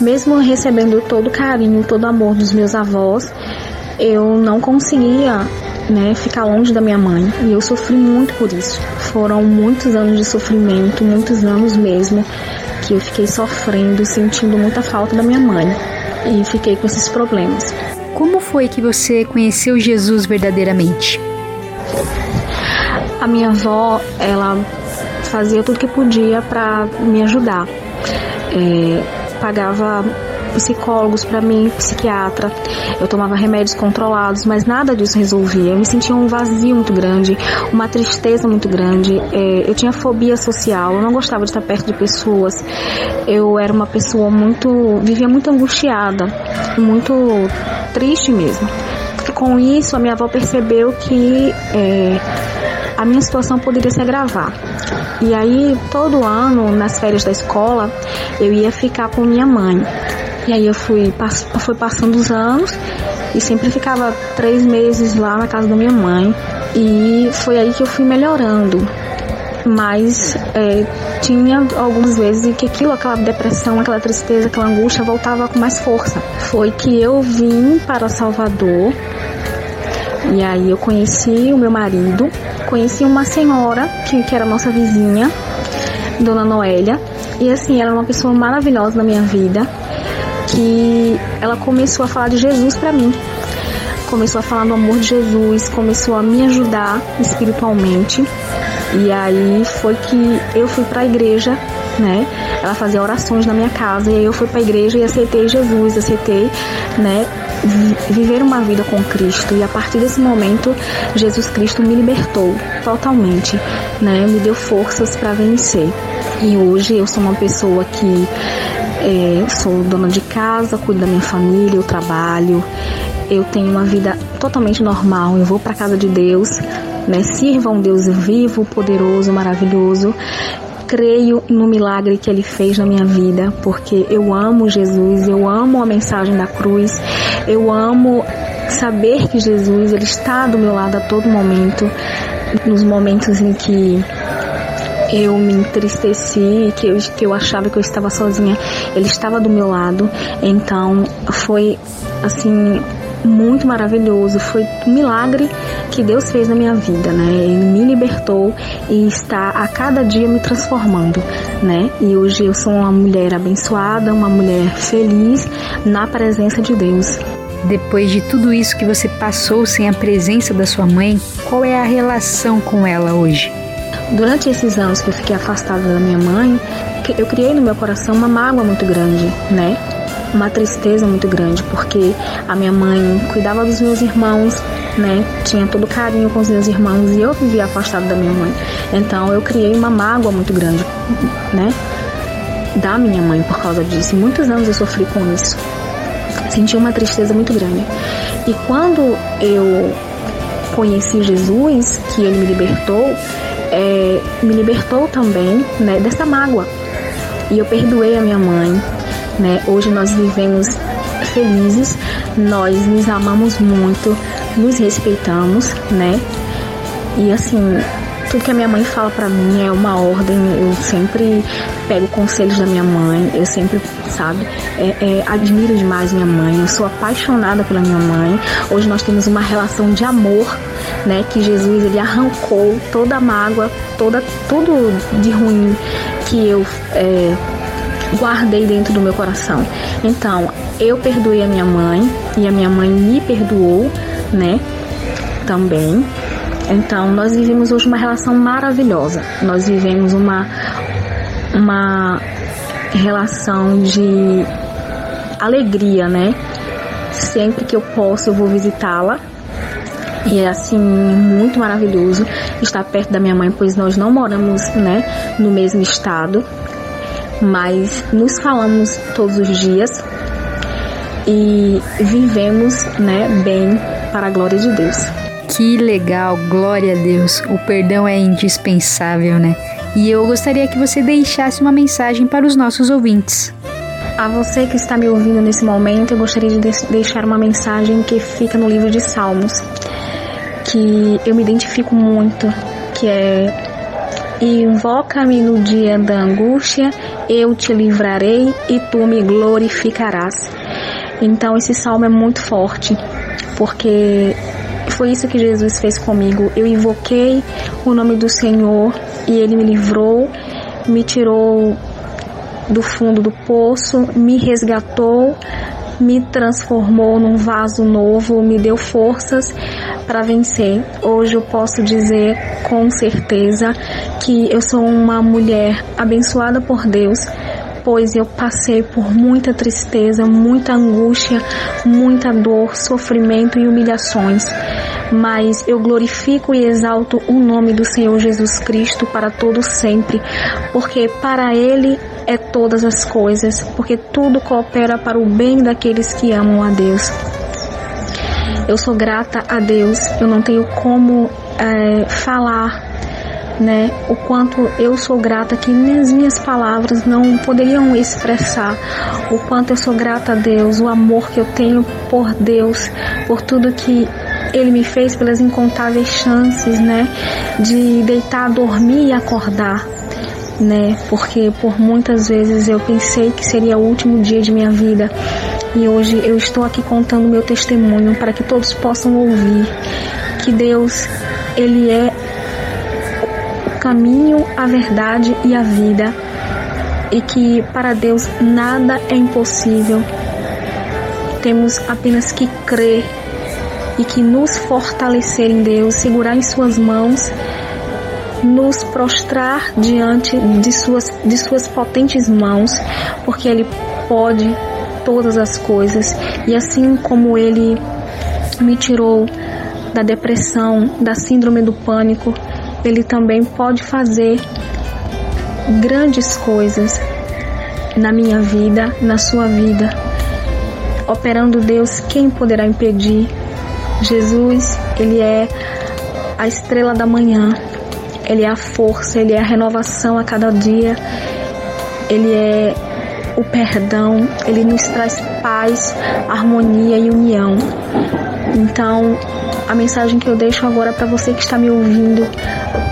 Mesmo recebendo todo o carinho, todo o amor dos meus avós, eu não conseguia né, ficar longe da minha mãe e eu sofri muito por isso. Foram muitos anos de sofrimento, muitos anos mesmo, que eu fiquei sofrendo, sentindo muita falta da minha mãe e fiquei com esses problemas. Como foi que você conheceu Jesus verdadeiramente? A minha avó, ela fazia tudo que podia para me ajudar. É, pagava psicólogos para mim, psiquiatra. Eu tomava remédios controlados, mas nada disso resolvia. Eu me sentia um vazio muito grande, uma tristeza muito grande. É, eu tinha fobia social, eu não gostava de estar perto de pessoas. Eu era uma pessoa muito. vivia muito angustiada, muito triste mesmo. Com isso, a minha avó percebeu que é, a minha situação poderia se agravar. E aí, todo ano, nas férias da escola, eu ia ficar com minha mãe. E aí eu fui, fui passando os anos e sempre ficava três meses lá na casa da minha mãe. E foi aí que eu fui melhorando. Mas é, tinha algumas vezes que aquilo, aquela depressão, aquela tristeza, aquela angústia voltava com mais força. Foi que eu vim para Salvador e aí eu conheci o meu marido, conheci uma senhora que, que era nossa vizinha, Dona Noélia. E assim, ela é uma pessoa maravilhosa na minha vida, que ela começou a falar de Jesus para mim. Começou a falar do amor de Jesus, começou a me ajudar espiritualmente. E aí foi que eu fui para a igreja, né? Ela fazia orações na minha casa e aí eu fui para a igreja e aceitei Jesus, aceitei, né, viver uma vida com Cristo. E a partir desse momento, Jesus Cristo me libertou totalmente, né? Me deu forças para vencer. E hoje eu sou uma pessoa que é, sou dona de casa, cuido da minha família, eu trabalho, eu tenho uma vida totalmente normal. Eu vou para casa de Deus, né? Sirva um Deus vivo, poderoso, maravilhoso creio no milagre que ele fez na minha vida, porque eu amo Jesus, eu amo a mensagem da cruz, eu amo saber que Jesus ele está do meu lado a todo momento, nos momentos em que eu me entristeci, que eu, que eu achava que eu estava sozinha, ele estava do meu lado. Então foi assim muito maravilhoso, foi um milagre que Deus fez na minha vida, né? Ele me libertou e está a cada dia me transformando, né? E hoje eu sou uma mulher abençoada, uma mulher feliz na presença de Deus. Depois de tudo isso que você passou sem a presença da sua mãe, qual é a relação com ela hoje? Durante esses anos que eu fiquei afastada da minha mãe, eu criei no meu coração uma mágoa muito grande, né? Uma tristeza muito grande, porque a minha mãe cuidava dos meus irmãos, né? Tinha todo carinho com os meus irmãos e eu vivia afastada da minha mãe. Então eu criei uma mágoa muito grande, né? Da minha mãe por causa disso. Muitos anos eu sofri com isso. Senti uma tristeza muito grande. E quando eu conheci Jesus, que ele me libertou, é, me libertou também né, dessa mágoa. E eu perdoei a minha mãe. Né? Hoje nós vivemos felizes, nós nos amamos muito, nos respeitamos, né? E assim, tudo que a minha mãe fala para mim é uma ordem. Eu sempre pego conselhos da minha mãe, eu sempre, sabe, é, é, admiro demais minha mãe. Eu sou apaixonada pela minha mãe. Hoje nós temos uma relação de amor, né? Que Jesus ele arrancou toda a mágoa, toda tudo de ruim que eu é, guardei dentro do meu coração. Então, eu perdoei a minha mãe e a minha mãe me perdoou, né? Também. Então, nós vivemos hoje uma relação maravilhosa. Nós vivemos uma, uma relação de alegria, né? Sempre que eu posso, eu vou visitá-la. E é assim, muito maravilhoso estar perto da minha mãe, pois nós não moramos, né, no mesmo estado, mas nos falamos todos os dias e vivemos, né, bem para a glória de Deus. Que legal, glória a Deus. O perdão é indispensável, né? E eu gostaria que você deixasse uma mensagem para os nossos ouvintes. A você que está me ouvindo nesse momento, eu gostaria de deixar uma mensagem que fica no livro de Salmos, que eu me identifico muito, que é Invoca-me no dia da angústia, eu te livrarei e tu me glorificarás. Então esse salmo é muito forte, porque foi isso que Jesus fez comigo. Eu invoquei o nome do Senhor e ele me livrou, me tirou do fundo do poço, me resgatou, me transformou num vaso novo, me deu forças para vencer. Hoje eu posso dizer com certeza que eu sou uma mulher abençoada por Deus, pois eu passei por muita tristeza, muita angústia, muita dor, sofrimento e humilhações mas eu glorifico e exalto o nome do Senhor Jesus Cristo para todo sempre, porque para ele é todas as coisas, porque tudo coopera para o bem daqueles que amam a Deus. Eu sou grata a Deus, eu não tenho como é, falar né, o quanto eu sou grata que nem as minhas palavras não poderiam expressar o quanto eu sou grata a Deus, o amor que eu tenho por Deus, por tudo que ele me fez pelas incontáveis chances, né, de deitar, dormir e acordar, né, porque por muitas vezes eu pensei que seria o último dia de minha vida. E hoje eu estou aqui contando meu testemunho para que todos possam ouvir que Deus, ele é o caminho, a verdade e a vida. E que para Deus nada é impossível. Temos apenas que crer e que nos fortalecer em Deus, segurar em Suas mãos, nos prostrar diante de Suas, de suas potentes mãos, porque Ele pode todas as coisas e assim como Ele me tirou da depressão, da síndrome do pânico, Ele também pode fazer grandes coisas na minha vida, na sua vida. Operando Deus, quem poderá impedir? Jesus, ele é a estrela da manhã, ele é a força, ele é a renovação a cada dia, ele é o perdão, ele nos traz paz, harmonia e união. Então, a mensagem que eu deixo agora para você que está me ouvindo,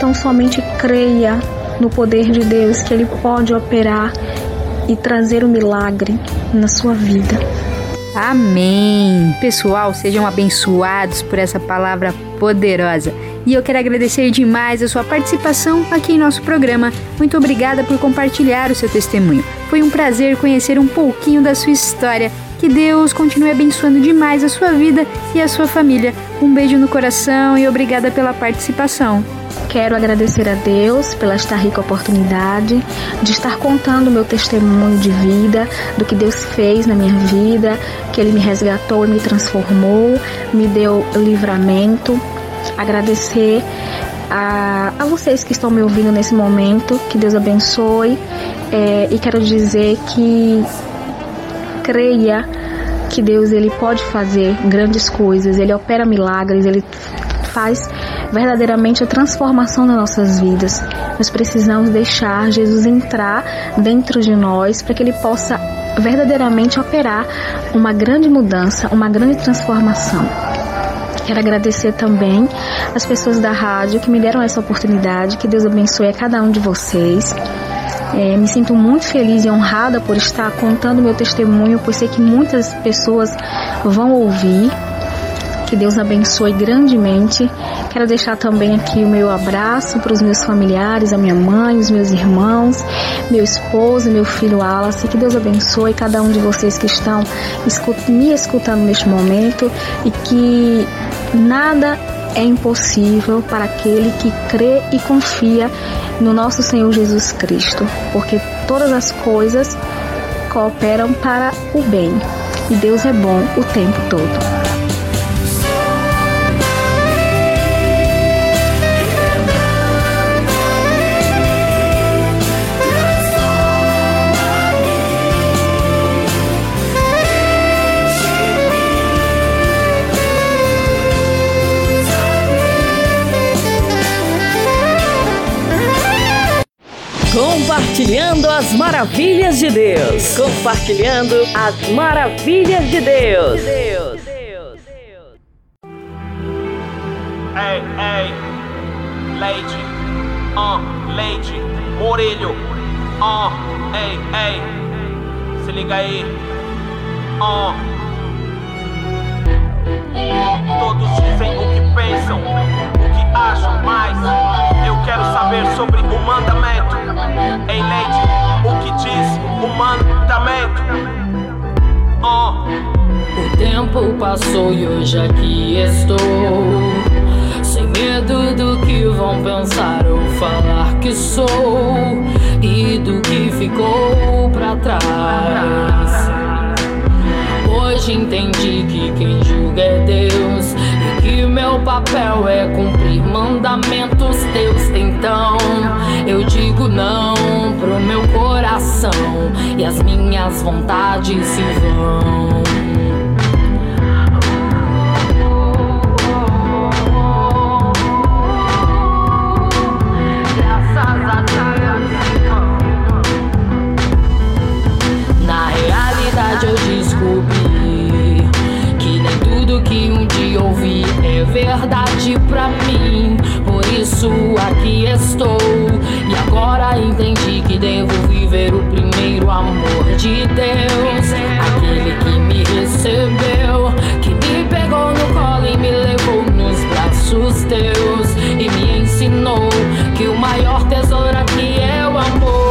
tão somente creia no poder de Deus que ele pode operar e trazer o um milagre na sua vida. Amém. Pessoal, sejam abençoados por essa palavra poderosa. E eu quero agradecer demais a sua participação aqui em nosso programa. Muito obrigada por compartilhar o seu testemunho. Foi um prazer conhecer um pouquinho da sua história. Que Deus continue abençoando demais a sua vida e a sua família. Um beijo no coração e obrigada pela participação. Quero agradecer a Deus pela esta rica oportunidade de estar contando meu testemunho de vida, do que Deus fez na minha vida, que Ele me resgatou e me transformou, me deu livramento. Agradecer a, a vocês que estão me ouvindo nesse momento, que Deus abençoe. É, e quero dizer que creia que Deus ele pode fazer grandes coisas, ele opera milagres, ele faz verdadeiramente a transformação das nossas vidas. Nós precisamos deixar Jesus entrar dentro de nós para que ele possa verdadeiramente operar uma grande mudança, uma grande transformação. Quero agradecer também as pessoas da rádio que me deram essa oportunidade. Que Deus abençoe a cada um de vocês. É, me sinto muito feliz e honrada por estar contando meu testemunho, pois sei que muitas pessoas vão ouvir. Que Deus abençoe grandemente. Quero deixar também aqui o meu abraço para os meus familiares, a minha mãe, os meus irmãos, meu esposo, meu filho Wallace. Que Deus abençoe cada um de vocês que estão me escutando neste momento e que nada é impossível para aquele que crê e confia no nosso Senhor Jesus Cristo, porque todas as coisas cooperam para o bem e Deus é bom o tempo todo. Compartilhando as maravilhas de Deus. Compartilhando as maravilhas de Deus. Ei, ei, Lady, uh, Lady, Morilho, uh, ei, ei, se liga aí, uh. Todos dizem o que pensam, acham, mas eu quero saber sobre o mandamento. Ei, Lady, o que diz o mandamento? Oh. O tempo passou e hoje aqui estou. Sem medo do que vão pensar ou falar que sou. E do que ficou pra trás. Hoje entendi que quem julga é Deus e que meu papel é cumprir mandamentos teus. Então eu digo não pro meu coração e as minhas vontades se vão. Na realidade eu descobri que um dia ouvi é verdade pra mim. Por isso aqui estou. E agora entendi que devo viver o primeiro amor de Deus. Aquele que me recebeu, que me pegou no colo e me levou nos braços teus. E me ensinou que o maior tesouro aqui é o amor.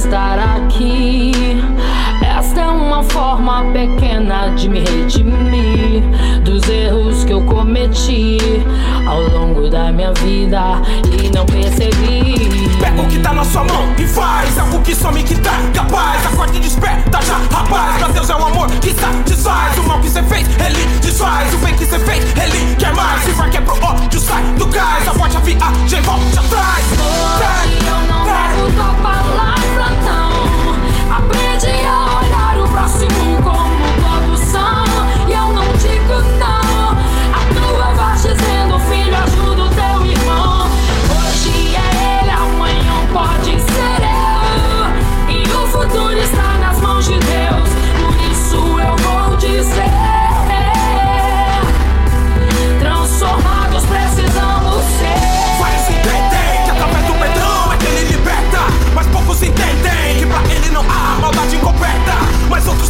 Estar aqui. Esta é uma forma pequena de me redimir dos erros que eu cometi ao longo da minha vida e não percebi. Pega o que tá na sua mão e faz algo que some que tá capaz. Acorde e desperta já, rapaz. Pra Deus é o amor que satisfaz. O mal que cê fez, ele desfaz. O bem que cê fez, ele quer mais. Se vai que é pro ódio, sai do gás. A forte a viagem, volta atrás. Hoje eu não levo tua palavra, a olhar o próximo como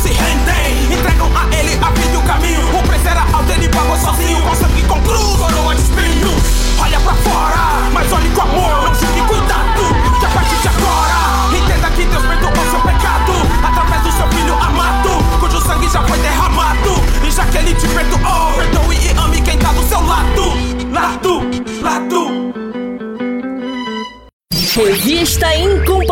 se rendem, entregam a ele a vida e o caminho. O preço era alto, ele pagou sozinho. Com sangue com cruz, coroa de espinho. Olha pra fora, mas olhe com amor. Não julgue, cuidado. Que a partir de agora, entenda que Deus perdoou seu pecado. Através do seu filho amado, cujo sangue já foi derramado. E já que ele te perdoou, perdoe e ame quem tá do seu lado. Lado, lado. Revista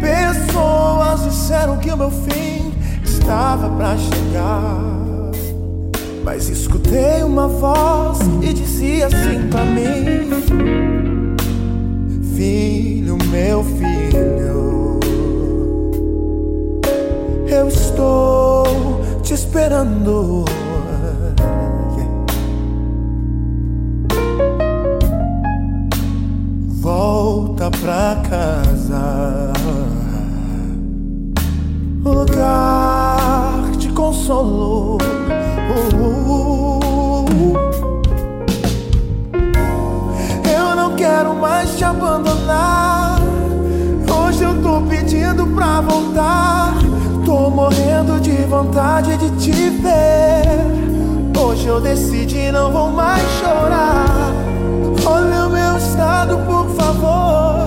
Pessoas disseram que o meu fim estava pra chegar. Mas escutei uma voz e dizia assim pra mim: Filho, meu filho, eu estou te esperando. Vontade de te ver. Hoje eu decidi, não vou mais chorar. Olha o meu estado, por favor.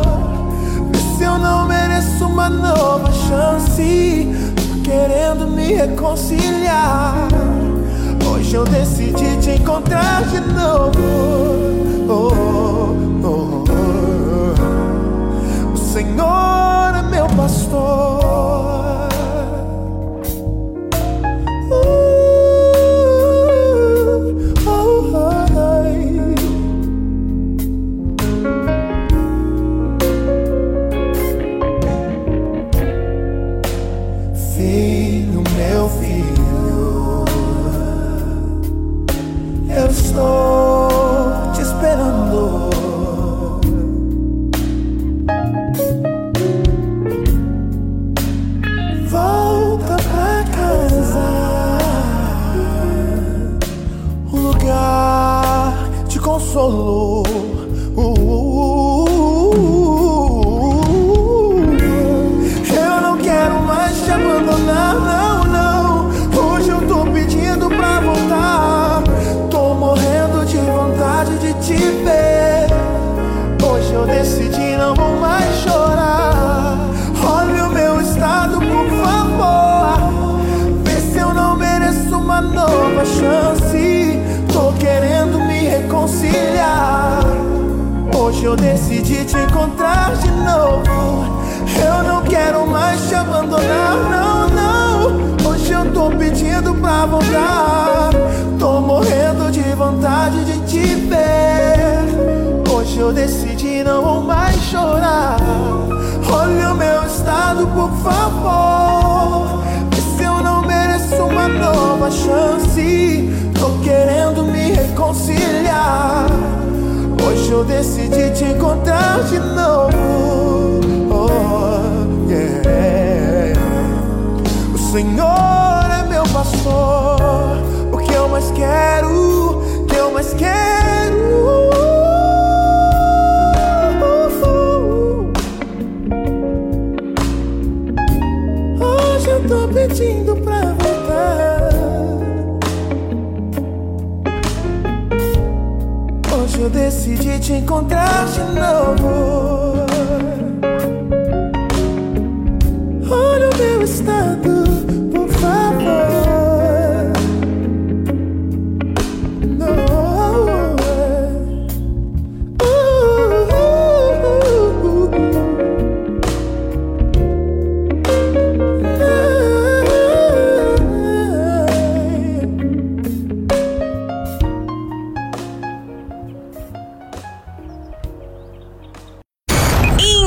Vê se eu não mereço uma nova chance. Tô querendo me reconciliar. Hoje eu decidi te encontrar de novo. Oh, oh, oh. O Senhor é meu pastor. Decidi não mais chorar. Olha o meu estado, por favor. Vê se eu não mereço uma nova chance. Tô querendo me reconciliar. Hoje eu decidi te encontrar de novo. Oh, yeah. O Senhor é meu pastor. O que eu mais quero, o que eu mais quero. Te encontrar de novo.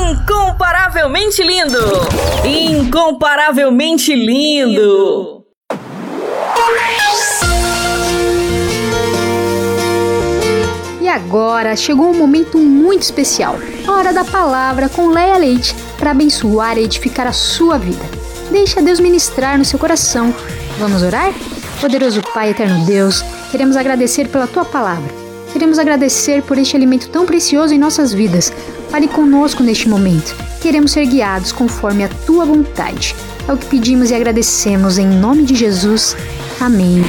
Incomparavelmente lindo! Incomparavelmente lindo! E agora chegou um momento muito especial, hora da palavra com Leia Leite para abençoar e edificar a sua vida. Deixa Deus ministrar no seu coração. Vamos orar? Poderoso Pai, eterno Deus, queremos agradecer pela tua palavra. Queremos agradecer por este alimento tão precioso em nossas vidas. Fale conosco neste momento. Queremos ser guiados conforme a tua vontade. É o que pedimos e agradecemos em nome de Jesus. Amém.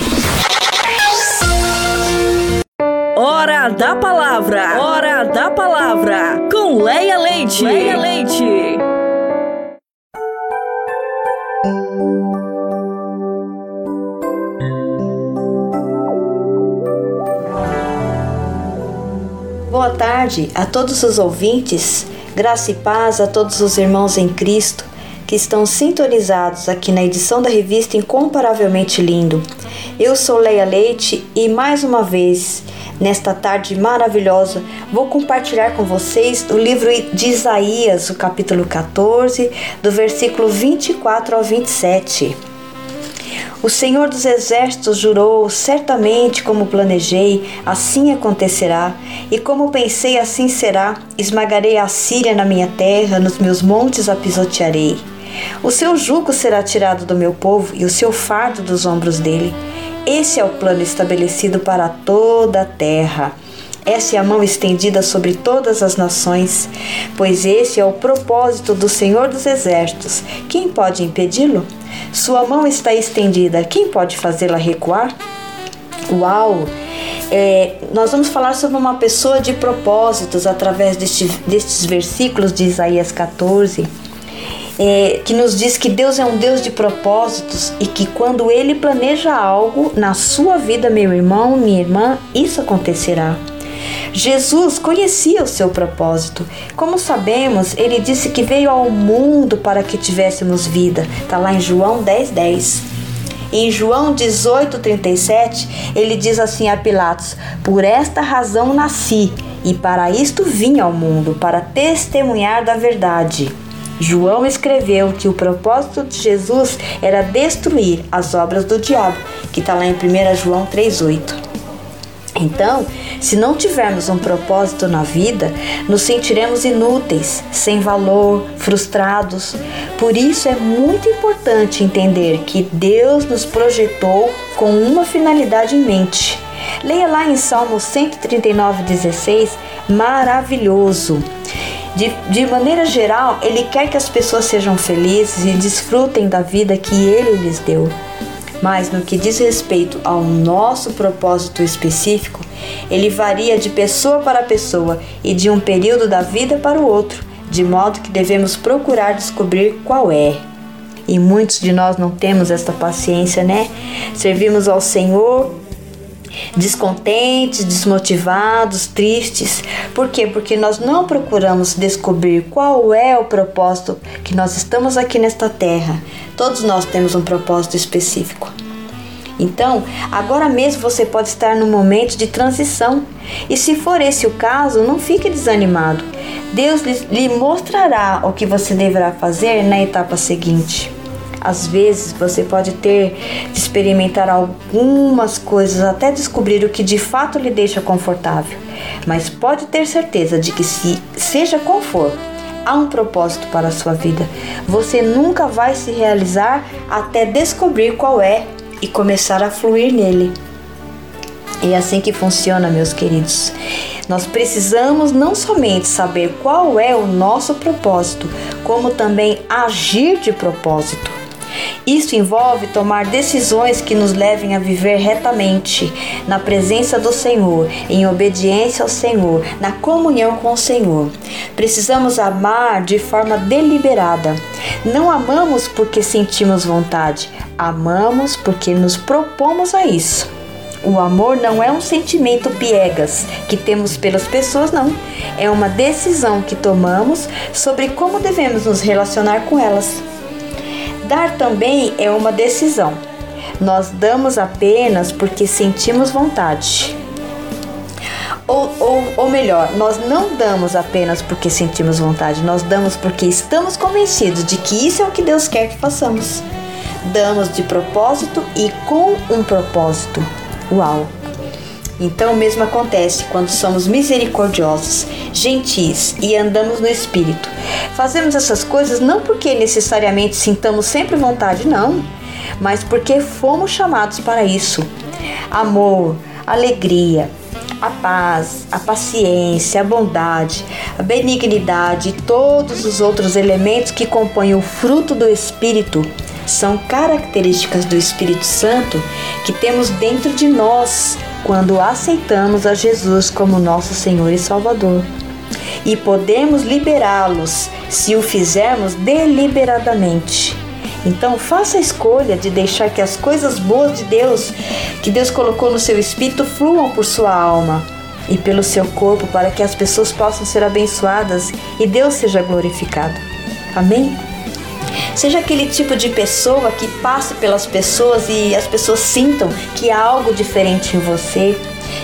Hora da palavra! Hora da palavra! Com Leia Leite! Leia Leite! Boa tarde a todos os ouvintes, graça e paz a todos os irmãos em Cristo que estão sintonizados aqui na edição da revista Incomparavelmente Lindo. Eu sou Leia Leite e mais uma vez, nesta tarde maravilhosa, vou compartilhar com vocês o livro de Isaías, o capítulo 14, do versículo 24 ao 27. O Senhor dos Exércitos jurou: certamente como planejei, assim acontecerá, e como pensei, assim será. Esmagarei a Síria na minha terra, nos meus montes a pisotearei. O seu jugo será tirado do meu povo e o seu fardo dos ombros dele. Esse é o plano estabelecido para toda a terra. Essa é a mão estendida sobre todas as nações, pois esse é o propósito do Senhor dos Exércitos. Quem pode impedi-lo? Sua mão está estendida, quem pode fazê-la recuar? Uau! É, nós vamos falar sobre uma pessoa de propósitos através deste, destes versículos de Isaías 14. É, que nos diz que Deus é um Deus de propósitos e que quando Ele planeja algo na sua vida, meu irmão, minha irmã, isso acontecerá. Jesus conhecia o seu propósito. Como sabemos, ele disse que veio ao mundo para que tivéssemos vida. Está lá em João 10, 10. Em João 18,37, ele diz assim a Pilatos: Por esta razão nasci, e para isto vim ao mundo, para testemunhar da verdade. João escreveu que o propósito de Jesus era destruir as obras do diabo, que está lá em 1 João 3,8. Então, se não tivermos um propósito na vida, nos sentiremos inúteis, sem valor, frustrados. Por isso é muito importante entender que Deus nos projetou com uma finalidade em mente. Leia lá em Salmo 139,16, maravilhoso. De, de maneira geral, Ele quer que as pessoas sejam felizes e desfrutem da vida que Ele lhes deu. Mas no que diz respeito ao nosso propósito específico, ele varia de pessoa para pessoa e de um período da vida para o outro, de modo que devemos procurar descobrir qual é. E muitos de nós não temos esta paciência, né? Servimos ao Senhor descontentes, desmotivados, tristes. Por quê? Porque nós não procuramos descobrir qual é o propósito que nós estamos aqui nesta terra. Todos nós temos um propósito específico. Então, agora mesmo você pode estar num momento de transição. E se for esse o caso, não fique desanimado. Deus lhe mostrará o que você deverá fazer na etapa seguinte. Às vezes você pode ter de experimentar algumas coisas até descobrir o que de fato lhe deixa confortável. Mas pode ter certeza de que se seja qual for, há um propósito para a sua vida. Você nunca vai se realizar até descobrir qual é e começar a fluir nele. É assim que funciona, meus queridos. Nós precisamos não somente saber qual é o nosso propósito, como também agir de propósito. Isso envolve tomar decisões que nos levem a viver retamente, na presença do Senhor, em obediência ao Senhor, na comunhão com o Senhor. Precisamos amar de forma deliberada. Não amamos porque sentimos vontade, amamos porque nos propomos a isso. O amor não é um sentimento piegas que temos pelas pessoas, não. É uma decisão que tomamos sobre como devemos nos relacionar com elas. Dar também é uma decisão. Nós damos apenas porque sentimos vontade. Ou, ou, ou, melhor, nós não damos apenas porque sentimos vontade, nós damos porque estamos convencidos de que isso é o que Deus quer que façamos. Damos de propósito e com um propósito. Uau! Então, o mesmo acontece quando somos misericordiosos, gentis e andamos no Espírito. Fazemos essas coisas não porque necessariamente sintamos sempre vontade, não, mas porque fomos chamados para isso. Amor, alegria, a paz, a paciência, a bondade, a benignidade e todos os outros elementos que compõem o fruto do Espírito são características do Espírito Santo que temos dentro de nós quando aceitamos a Jesus como nosso Senhor e Salvador. E podemos liberá-los se o fizermos deliberadamente. Então faça a escolha de deixar que as coisas boas de Deus, que Deus colocou no seu espírito, fluam por sua alma e pelo seu corpo para que as pessoas possam ser abençoadas e Deus seja glorificado. Amém? Seja aquele tipo de pessoa que passe pelas pessoas e as pessoas sintam que há algo diferente em você,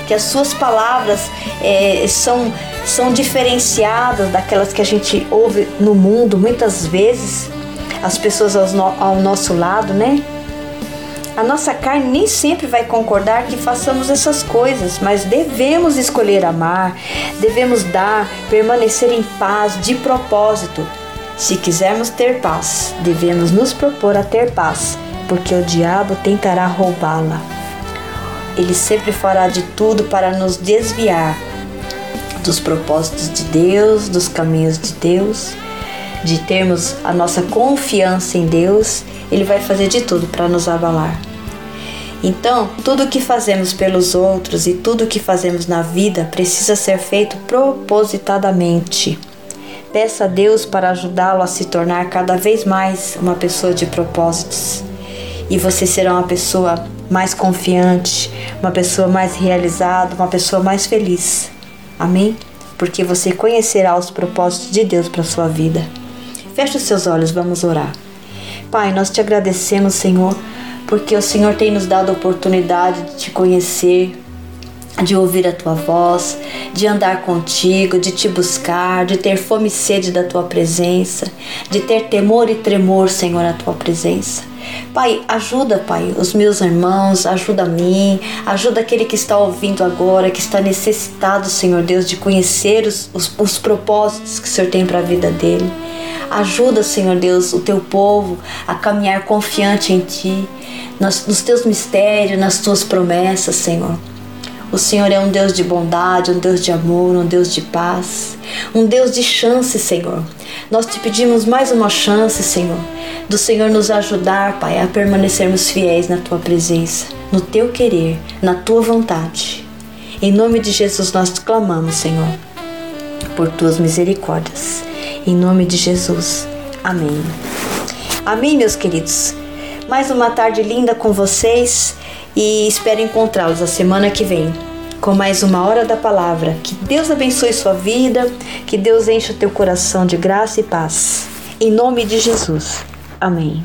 que as suas palavras é, são, são diferenciadas daquelas que a gente ouve no mundo muitas vezes, as pessoas ao, ao nosso lado, né? A nossa carne nem sempre vai concordar que façamos essas coisas, mas devemos escolher amar, devemos dar, permanecer em paz de propósito se quisermos ter paz, devemos nos propor a ter paz, porque o diabo tentará roubá-la. Ele sempre fará de tudo para nos desviar dos propósitos de Deus, dos caminhos de Deus, de termos a nossa confiança em Deus. Ele vai fazer de tudo para nos abalar. Então, tudo o que fazemos pelos outros e tudo o que fazemos na vida precisa ser feito propositadamente. Peça a Deus para ajudá-lo a se tornar cada vez mais uma pessoa de propósitos. E você será uma pessoa mais confiante, uma pessoa mais realizada, uma pessoa mais feliz. Amém? Porque você conhecerá os propósitos de Deus para sua vida. Feche os seus olhos, vamos orar. Pai, nós te agradecemos, Senhor, porque o Senhor tem nos dado a oportunidade de te conhecer, de ouvir a tua voz, de andar contigo, de te buscar, de ter fome e sede da tua presença, de ter temor e tremor, Senhor, à tua presença. Pai, ajuda, Pai, os meus irmãos, ajuda a mim, ajuda aquele que está ouvindo agora, que está necessitado, Senhor Deus, de conhecer os, os, os propósitos que o Senhor tem para a vida dele. Ajuda, Senhor Deus, o teu povo a caminhar confiante em Ti, nos, nos teus mistérios, nas tuas promessas, Senhor. O Senhor é um Deus de bondade, um Deus de amor, um Deus de paz, um Deus de chance, Senhor. Nós te pedimos mais uma chance, Senhor, do Senhor nos ajudar, Pai, a permanecermos fiéis na tua presença, no teu querer, na tua vontade. Em nome de Jesus nós te clamamos, Senhor, por tuas misericórdias. Em nome de Jesus. Amém. Amém, meus queridos. Mais uma tarde linda com vocês e espero encontrá-los a semana que vem com mais uma hora da palavra. Que Deus abençoe sua vida, que Deus encha teu coração de graça e paz. Em nome de Jesus. Amém.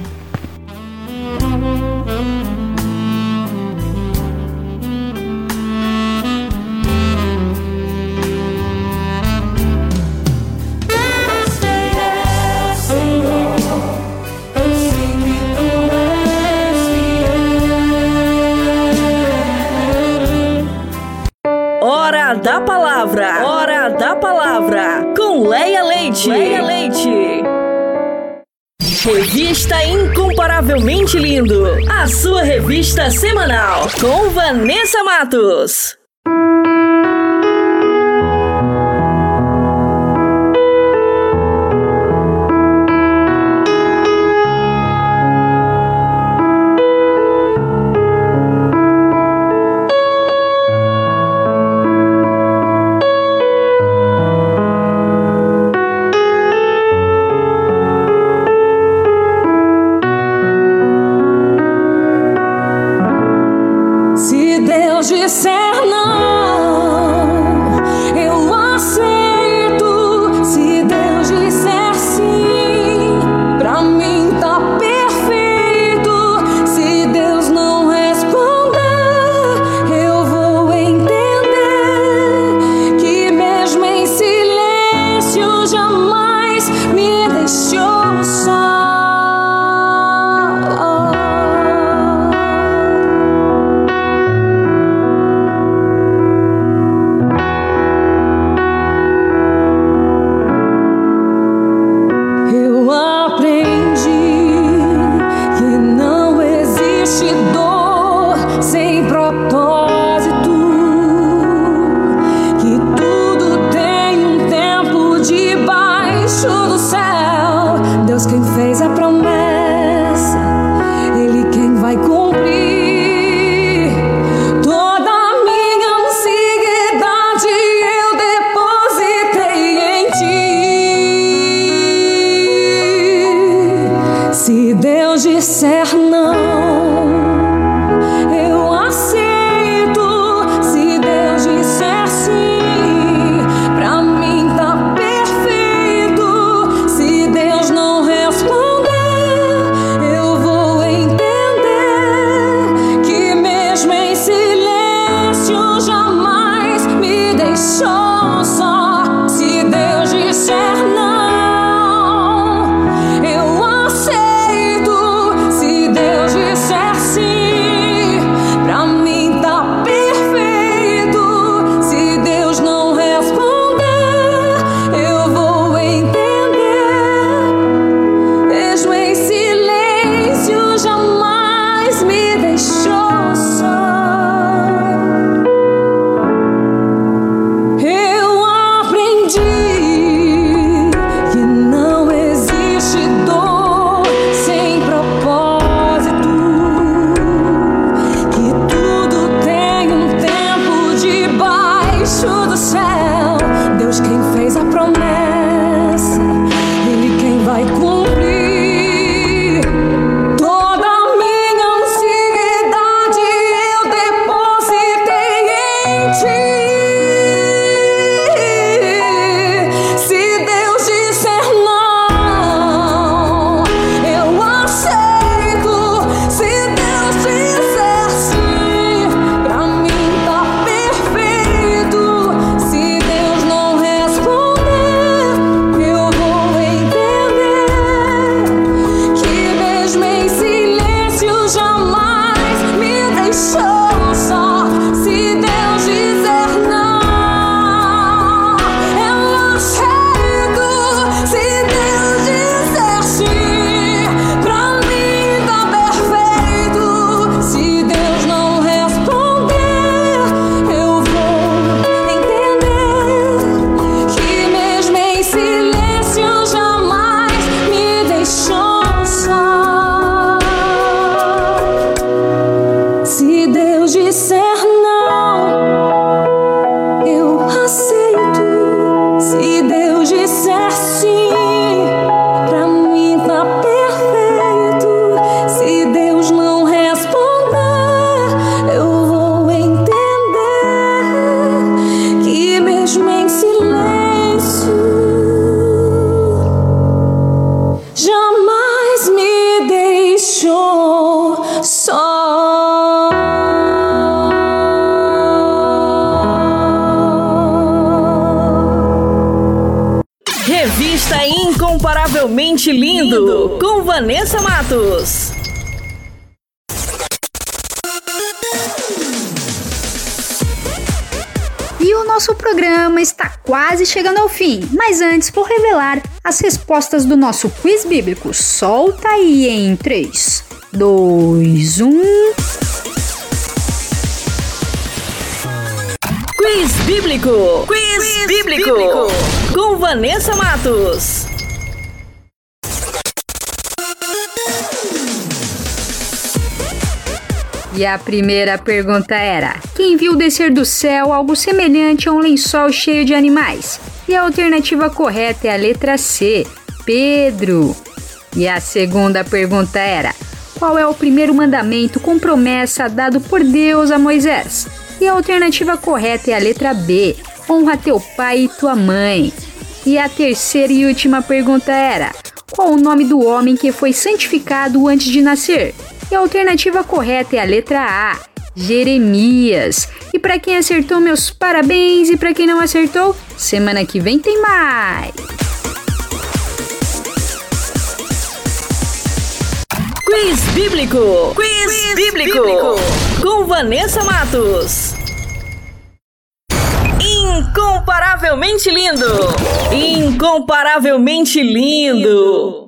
Incomparavelmente Lindo. A sua revista semanal. Com Vanessa Matos. Fim, mas antes vou revelar as respostas do nosso quiz bíblico. Solta aí em 3, 2, 1. Quiz Bíblico! Quiz, Quiz bíblico. bíblico! Com Vanessa Matos. E a primeira pergunta era: Quem viu descer do céu algo semelhante a um lençol cheio de animais? E a alternativa correta é a letra C, Pedro. E a segunda pergunta era: Qual é o primeiro mandamento com promessa dado por Deus a Moisés? E a alternativa correta é a letra B, honra teu pai e tua mãe. E a terceira e última pergunta era: Qual o nome do homem que foi santificado antes de nascer? E a alternativa correta é a letra A, Jeremias. E para quem acertou, meus parabéns. E para quem não acertou, semana que vem tem mais. Quiz Bíblico. Quiz, Quiz bíblico. bíblico. Com Vanessa Matos. Incomparavelmente lindo. Incomparavelmente lindo.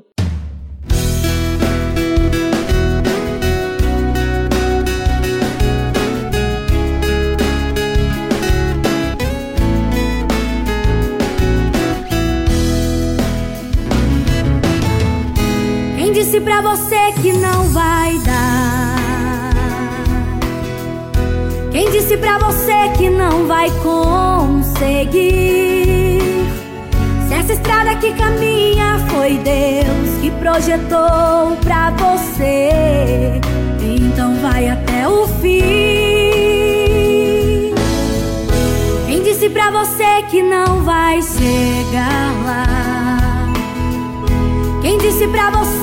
Conseguir? Se essa estrada que caminha foi Deus que projetou pra você, então vai até o fim. Quem disse pra você que não vai chegar lá? Quem disse pra você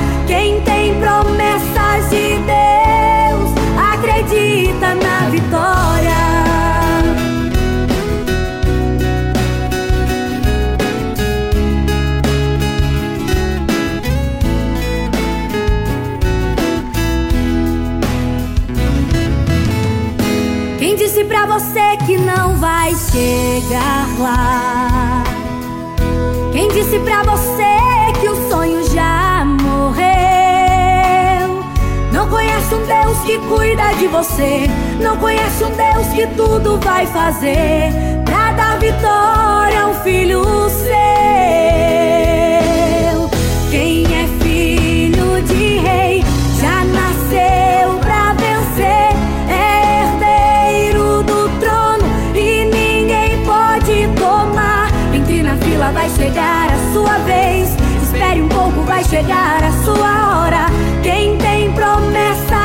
Quem tem promessas de Deus acredita na vitória. Quem disse pra você que não vai chegar lá? Quem disse pra você que cuida de você. Não conhece um Deus que tudo vai fazer pra dar vitória ao filho seu. Quem é filho de rei já nasceu pra vencer. É herdeiro do trono e ninguém pode tomar. Entre na fila, vai chegar vai chegar a sua hora. Quem tem promessas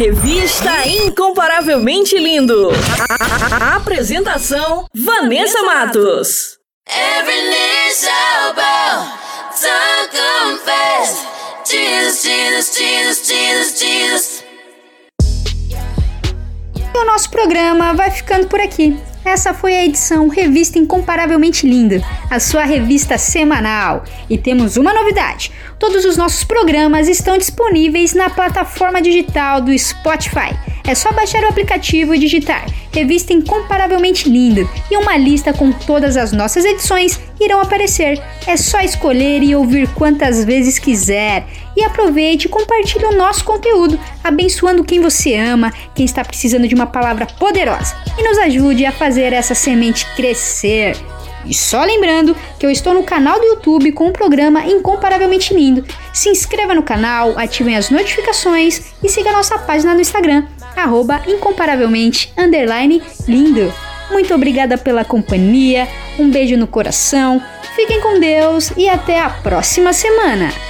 Revista Incomparavelmente Lindo. A, apresentação: Vanessa Matos. Every knee shall bow, tongue confess. Jesus, Jesus, Jesus, Jesus, Jesus. E o nosso programa vai ficando por aqui. Essa foi a edição Revista Incomparavelmente Linda, a sua revista semanal. E temos uma novidade: todos os nossos programas estão disponíveis na plataforma digital do Spotify. É só baixar o aplicativo e digitar Revista Incomparavelmente Linda e uma lista com todas as nossas edições irão aparecer. É só escolher e ouvir quantas vezes quiser. E aproveite e compartilhe o nosso conteúdo, abençoando quem você ama, quem está precisando de uma palavra poderosa. E nos ajude a fazer essa semente crescer. E só lembrando que eu estou no canal do YouTube com um programa incomparavelmente lindo. Se inscreva no canal, ativem as notificações e siga nossa página no Instagram, arroba incomparavelmente lindo. Muito obrigada pela companhia, um beijo no coração, fiquem com Deus e até a próxima semana!